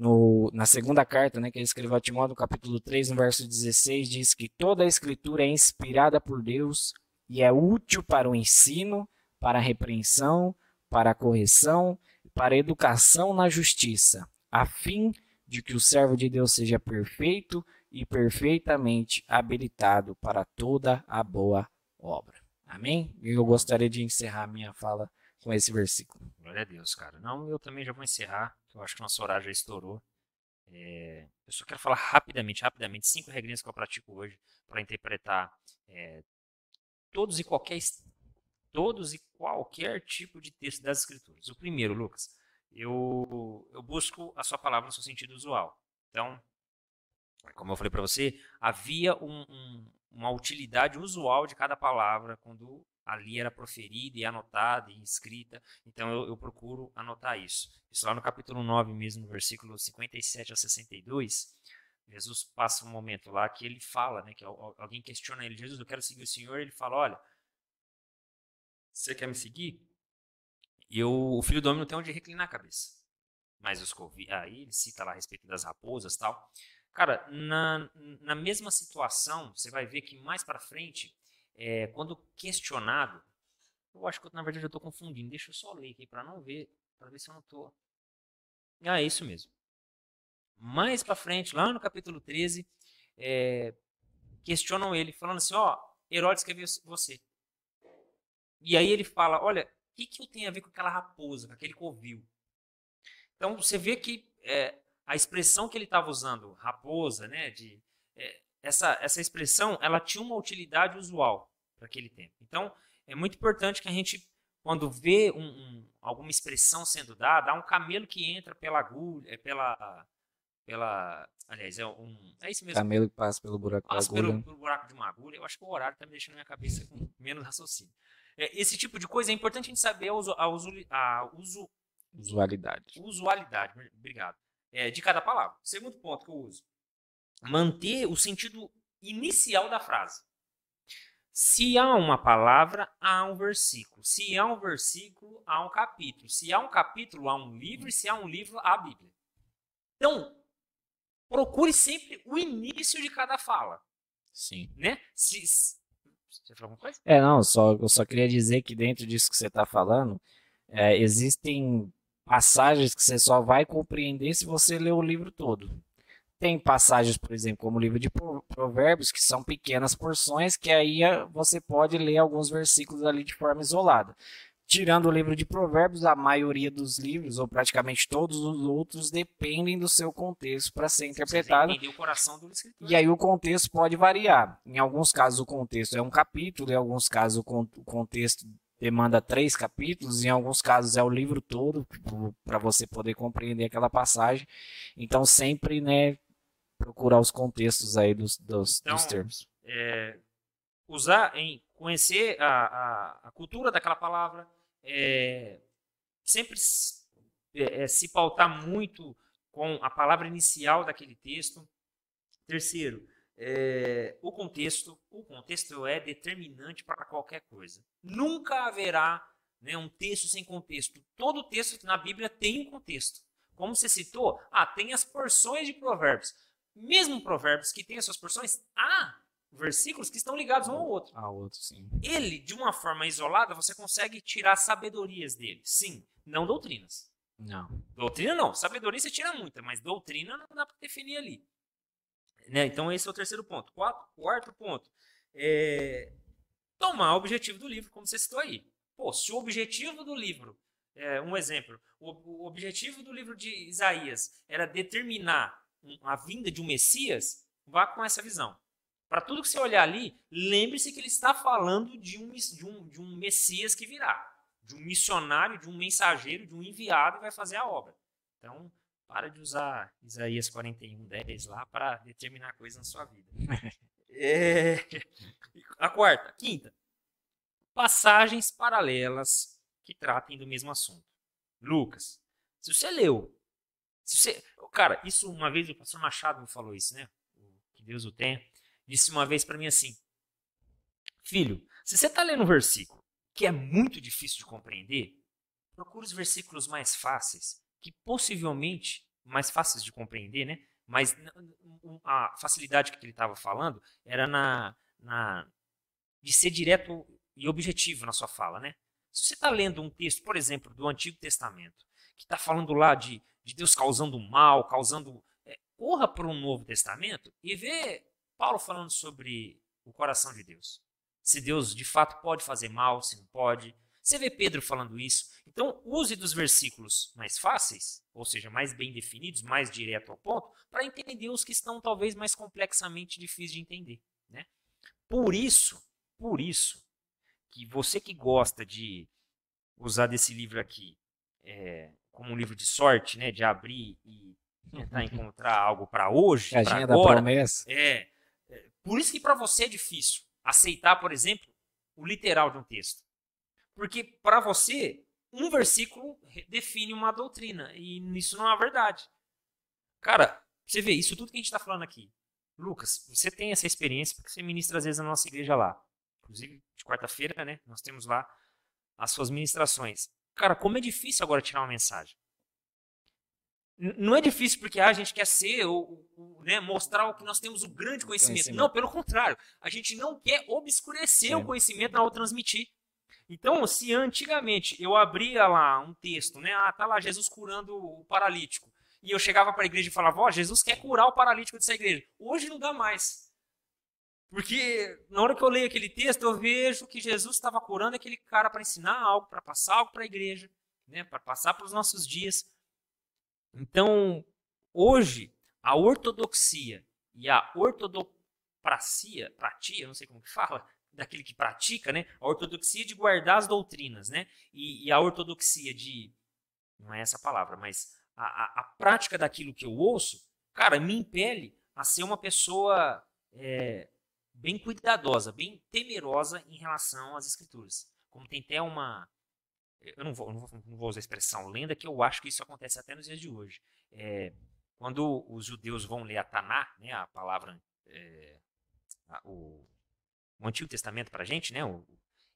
no, na segunda carta né, que ele escreveu a Timóteo, no capítulo 3, no verso 16, diz que toda a escritura é inspirada por Deus e é útil para o ensino, para a repreensão, para a correção, para a educação na justiça, a fim de que o servo de Deus seja perfeito e perfeitamente habilitado para toda a boa obra. Amém? Eu gostaria de encerrar minha fala com esse versículo. Glória a Deus, cara. Não, eu também já vou encerrar, eu acho que nosso horário já estourou. É, eu só quero falar rapidamente, rapidamente, cinco regrinhas que eu pratico hoje para interpretar é, todos e qualquer todos e qualquer tipo de texto das escrituras. O primeiro, Lucas, eu, eu busco a sua palavra no seu sentido usual. Então, como eu falei para você, havia um, um, uma utilidade usual de cada palavra quando ali era proferida e anotada e escrita, então eu, eu, procuro anotar isso. Isso lá no capítulo 9 mesmo, versículo 57 a 62, Jesus passa um momento lá que ele fala, né, que alguém questiona ele, Jesus, eu quero seguir o Senhor, ele fala, olha, você quer me seguir? E o filho do homem não tem onde reclinar a cabeça. Mas os aí ele cita lá a respeito das raposas tal. Cara, na, na mesma situação, você vai ver que mais para frente, é, quando questionado, eu acho que na verdade eu estou confundindo. Deixa eu só ler aqui para não ver, para ver se eu não estou. Ah, é isso mesmo. mais para frente, lá no capítulo 13, é, questionam ele, falando assim: Ó, Herodes quer ver você. E aí ele fala: Olha, o que, que eu tenho a ver com aquela raposa, com aquele covil? Então você vê que é, a expressão que ele estava usando, raposa, né, de, é, essa, essa expressão, ela tinha uma utilidade usual para aquele tempo. Então é muito importante que a gente, quando vê um, um, alguma expressão sendo dada, há um camelo que entra pela agulha, é, pela, pela, aliás, é um, é isso mesmo. Camelo que passa pelo buraco passa da agulha. Pelo, pelo buraco de uma agulha. Eu acho que o horário está me deixando minha cabeça com menos raciocínio. É, esse tipo de coisa é importante a gente saber a, uso, a, uso, a uso, usualidade. Usualidade, obrigado. É, de cada palavra. Segundo ponto que eu uso. Manter o sentido inicial da frase. Se há uma palavra, há um versículo. Se há um versículo, há um capítulo. Se há um capítulo, há um livro. E se há um livro, há a Bíblia. Então, procure sempre o início de cada fala. Sim. Né? Se, você falou alguma coisa? É, não, só, eu só queria dizer que dentro disso que você está falando, é, existem passagens que você só vai compreender se você ler o livro todo. Tem passagens, por exemplo, como o livro de Provérbios, que são pequenas porções, que aí é, você pode ler alguns versículos ali de forma isolada. Tirando o livro de Provérbios, a maioria dos livros, ou praticamente todos os outros, dependem do seu contexto para ser interpretado. o coração do escritor. E aí o contexto pode variar. Em alguns casos o contexto é um capítulo, em alguns casos o contexto demanda três capítulos, em alguns casos é o livro todo para você poder compreender aquela passagem. Então sempre, né, procurar os contextos aí dos, dos, então, dos termos. É, usar em conhecer a, a, a cultura daquela palavra é, sempre é, é, se pautar muito com a palavra inicial daquele texto. Terceiro, é, o contexto. O contexto é determinante para qualquer coisa. Nunca haverá né, um texto sem contexto. Todo texto na Bíblia tem um contexto. Como você citou, ah, tem as porções de provérbios. Mesmo provérbios que têm as suas porções, há versículos que estão ligados um ao outro. Ao outro, sim. Ele, de uma forma isolada, você consegue tirar sabedorias dele. Sim, não doutrinas. Não. Doutrina não. Sabedoria você tira muita, mas doutrina não dá para definir ali. Né? Então esse é o terceiro ponto. Quarto, quarto ponto. É tomar o objetivo do livro, como você citou aí. Pô, se o objetivo do livro, é, um exemplo, o, o objetivo do livro de Isaías era determinar a vinda de um Messias, vá com essa visão. Para tudo que você olhar ali, lembre-se que ele está falando de um, de, um, de um Messias que virá, de um missionário, de um mensageiro, de um enviado que vai fazer a obra. Então, para de usar Isaías 41, 10 lá para determinar coisas na sua vida. é... A quarta, quinta, passagens paralelas que tratem do mesmo assunto. Lucas, se você leu, se você, cara, isso uma vez o pastor Machado me falou isso, né? Que Deus o tenha disse uma vez para mim assim: Filho, se você está lendo um versículo que é muito difícil de compreender, procure os versículos mais fáceis, que possivelmente mais fáceis de compreender, né? Mas a facilidade que ele estava falando era na, na de ser direto e objetivo na sua fala, né? Se você está lendo um texto, por exemplo, do Antigo Testamento, que está falando lá de, de Deus causando mal, causando. É, corra para o Novo Testamento e vê Paulo falando sobre o coração de Deus. Se Deus de fato pode fazer mal, se não pode. Você vê Pedro falando isso. Então, use dos versículos mais fáceis, ou seja, mais bem definidos, mais direto ao ponto, para entender os que estão talvez mais complexamente difíceis de entender. Né? Por isso, por isso, que você que gosta de usar desse livro aqui é, como um livro de sorte, né, de abrir e tentar encontrar algo para hoje, para agora, da promessa. é por isso que para você é difícil aceitar, por exemplo, o literal de um texto. Porque para você, um versículo define uma doutrina. E isso não é verdade. Cara, você vê, isso tudo que a gente está falando aqui. Lucas, você tem essa experiência porque você ministra às vezes na nossa igreja lá. Inclusive, de quarta-feira, né? Nós temos lá as suas ministrações. Cara, como é difícil agora tirar uma mensagem não é difícil porque ah, a gente quer ser, ou, ou né, mostrar o que nós temos o grande conhecimento. conhecimento. Não, pelo contrário. A gente não quer obscurecer Sim. o conhecimento ao transmitir. Então, se antigamente eu abria lá um texto, né? Ah, tá lá Jesus curando o paralítico. e eu chegava para a igreja e falava: Ó, oh, Jesus quer curar o paralítico dessa igreja. Hoje não dá mais. Porque na hora que eu leio aquele texto, eu vejo que Jesus estava curando aquele cara para ensinar algo, para passar algo para a igreja, né, para passar para os nossos dias. Então, hoje, a ortodoxia e a ortodopracia, pratia, não sei como que fala, daquele que pratica, né? A ortodoxia de guardar as doutrinas, né? E, e a ortodoxia de, não é essa palavra, mas a, a, a, prática daquilo que eu ouço, cara, me impele a ser uma pessoa é, bem cuidadosa, bem temerosa em relação às escrituras. Como tem até uma, eu não vou, não vou, não vou usar a expressão lenda, que eu acho que isso acontece até nos dias de hoje. É, quando os judeus vão ler a Taná, né, a palavra, é, a, o, o, Antigo Testamento para a gente, né, o,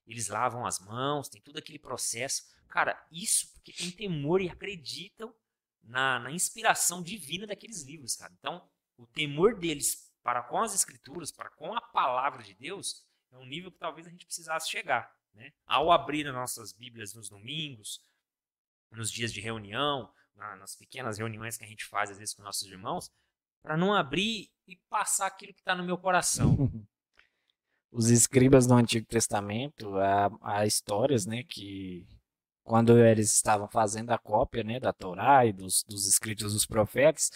eles lavam as mãos, tem todo aquele processo. Cara, isso porque tem temor e acreditam na, na inspiração divina daqueles livros, cara. Então, o temor deles para com as escrituras, para com a palavra de Deus, é um nível que talvez a gente precisasse chegar. Né? Ao abrir as nossas Bíblias nos domingos, nos dias de reunião, nas pequenas reuniões que a gente faz às vezes com nossos irmãos, para não abrir e passar aquilo que está no meu coração. Os escribas do Antigo Testamento, há, há histórias né, que quando eles estavam fazendo a cópia né, da Torá e dos, dos escritos dos profetas,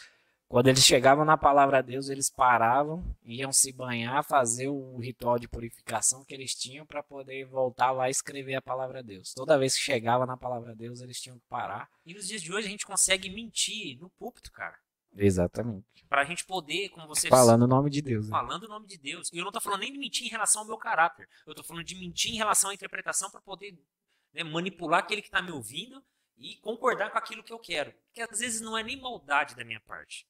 quando eles chegavam na palavra de Deus, eles paravam, iam se banhar, fazer o ritual de purificação que eles tinham para poder voltar lá e escrever a palavra de Deus. Toda vez que chegava na palavra de Deus, eles tinham que parar. E nos dias de hoje a gente consegue mentir no púlpito, cara. Exatamente. Para a gente poder, como você falando o nome de Deus. Né? Falando o nome de Deus. E eu não estou falando nem de mentir em relação ao meu caráter. Eu estou falando de mentir em relação à interpretação para poder né, manipular aquele que está me ouvindo e concordar com aquilo que eu quero. Porque às vezes não é nem maldade da minha parte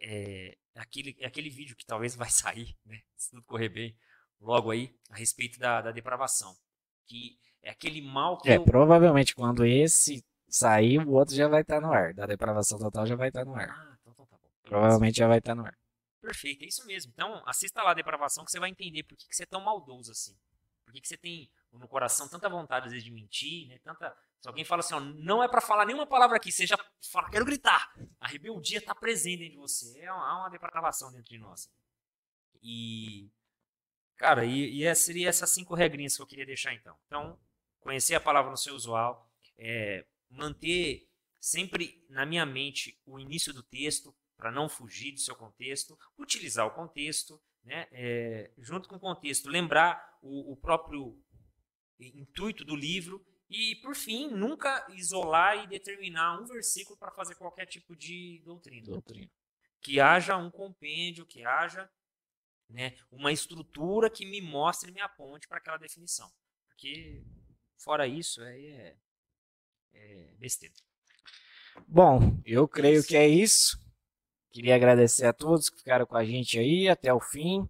é, aquele, aquele vídeo que talvez vai sair, né, se tudo correr bem, logo aí, a respeito da, da depravação. Que é aquele mal que. É, eu... provavelmente quando esse sair, o outro já vai estar tá no ar. Da depravação total já vai estar tá no ar. Ah, então, então tá bom. Provavelmente já vai estar tá no ar. Perfeito, é isso mesmo. Então, assista lá a depravação que você vai entender por que, que você é tão maldoso assim. Por que, que você tem no coração tanta vontade, às vezes, de mentir, né? Tanta, se alguém fala assim, ó, não é para falar nenhuma palavra aqui, já fala, quero gritar. A rebeldia está presente dentro de você. É uma, uma depravação dentro de nós. E, cara, e, e seria essas cinco regrinhas que eu queria deixar então. Então, conhecer a palavra no seu usual, é, manter sempre na minha mente o início do texto, para não fugir do seu contexto, utilizar o contexto, né, é, junto com o contexto, lembrar o, o próprio intuito do livro e, por fim, nunca isolar e determinar um versículo para fazer qualquer tipo de doutrina. doutrina. Que haja um compêndio, que haja né, uma estrutura que me mostre e me aponte para aquela definição. Porque, fora isso, aí é, é besteira. Bom, eu creio que é isso. Queria agradecer a todos que ficaram com a gente aí até o fim.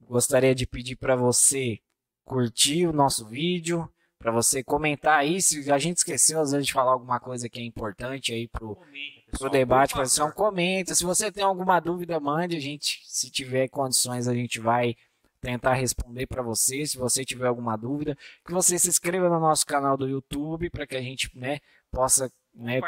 Gostaria de pedir para você curtir o nosso vídeo, para você comentar aí se a gente esqueceu às vezes de falar alguma coisa que é importante aí pro, Comenta, pro debate, para você comenta. Se você tem alguma dúvida, mande a gente, se tiver condições a gente vai tentar responder para você, se você tiver alguma dúvida, que você se inscreva no nosso canal do YouTube para que a gente, né, possa né,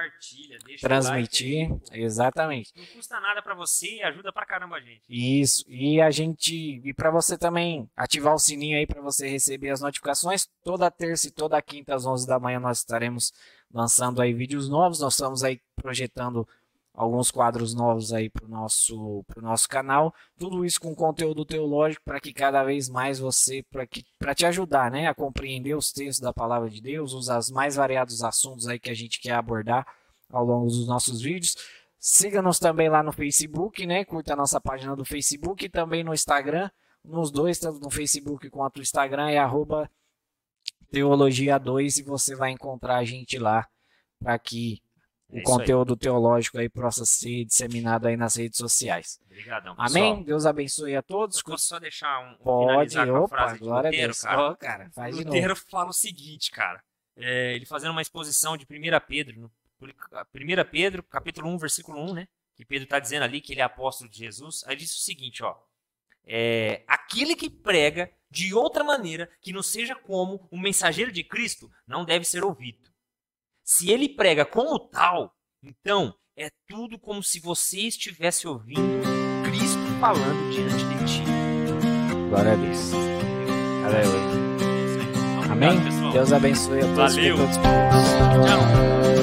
transmitir. Like, exatamente. Não custa nada para você e ajuda pra caramba a gente. Isso. E a gente e para você também ativar o sininho aí para você receber as notificações. Toda terça e toda quinta às 11 da manhã nós estaremos lançando aí vídeos novos. Nós estamos aí projetando alguns quadros novos aí para o nosso, pro nosso canal. Tudo isso com conteúdo teológico para que cada vez mais você, para te ajudar né, a compreender os textos da palavra de Deus, os as mais variados assuntos aí que a gente quer abordar ao longo dos nossos vídeos. Siga-nos também lá no Facebook, né? Curta a nossa página do Facebook e também no Instagram. Nos dois, tanto no Facebook quanto no Instagram, é arroba Teologia2 e você vai encontrar a gente lá para que o é conteúdo aí. teológico aí possa ser disseminado aí nas redes sociais. Obrigadão, Amém? Deus abençoe a todos. Posso só deixar um, Pode, opa, frase de glória Lutero, a Deus. cara? Oh, cara faz Lutero fala o seguinte, cara. É, ele fazendo uma exposição de 1 Pedro, 1 Pedro, capítulo 1, versículo 1, né? Que Pedro está dizendo ali que ele é apóstolo de Jesus. Aí diz o seguinte, ó. É, aquele que prega de outra maneira que não seja como o mensageiro de Cristo não deve ser ouvido. Se ele prega como tal, então é tudo como se você estivesse ouvindo Cristo falando diante de ti. Glória a Deus. Aleluia. Então, Amém? obrigado. Deus abençoe a todos. Valeu. Todos. Tchau.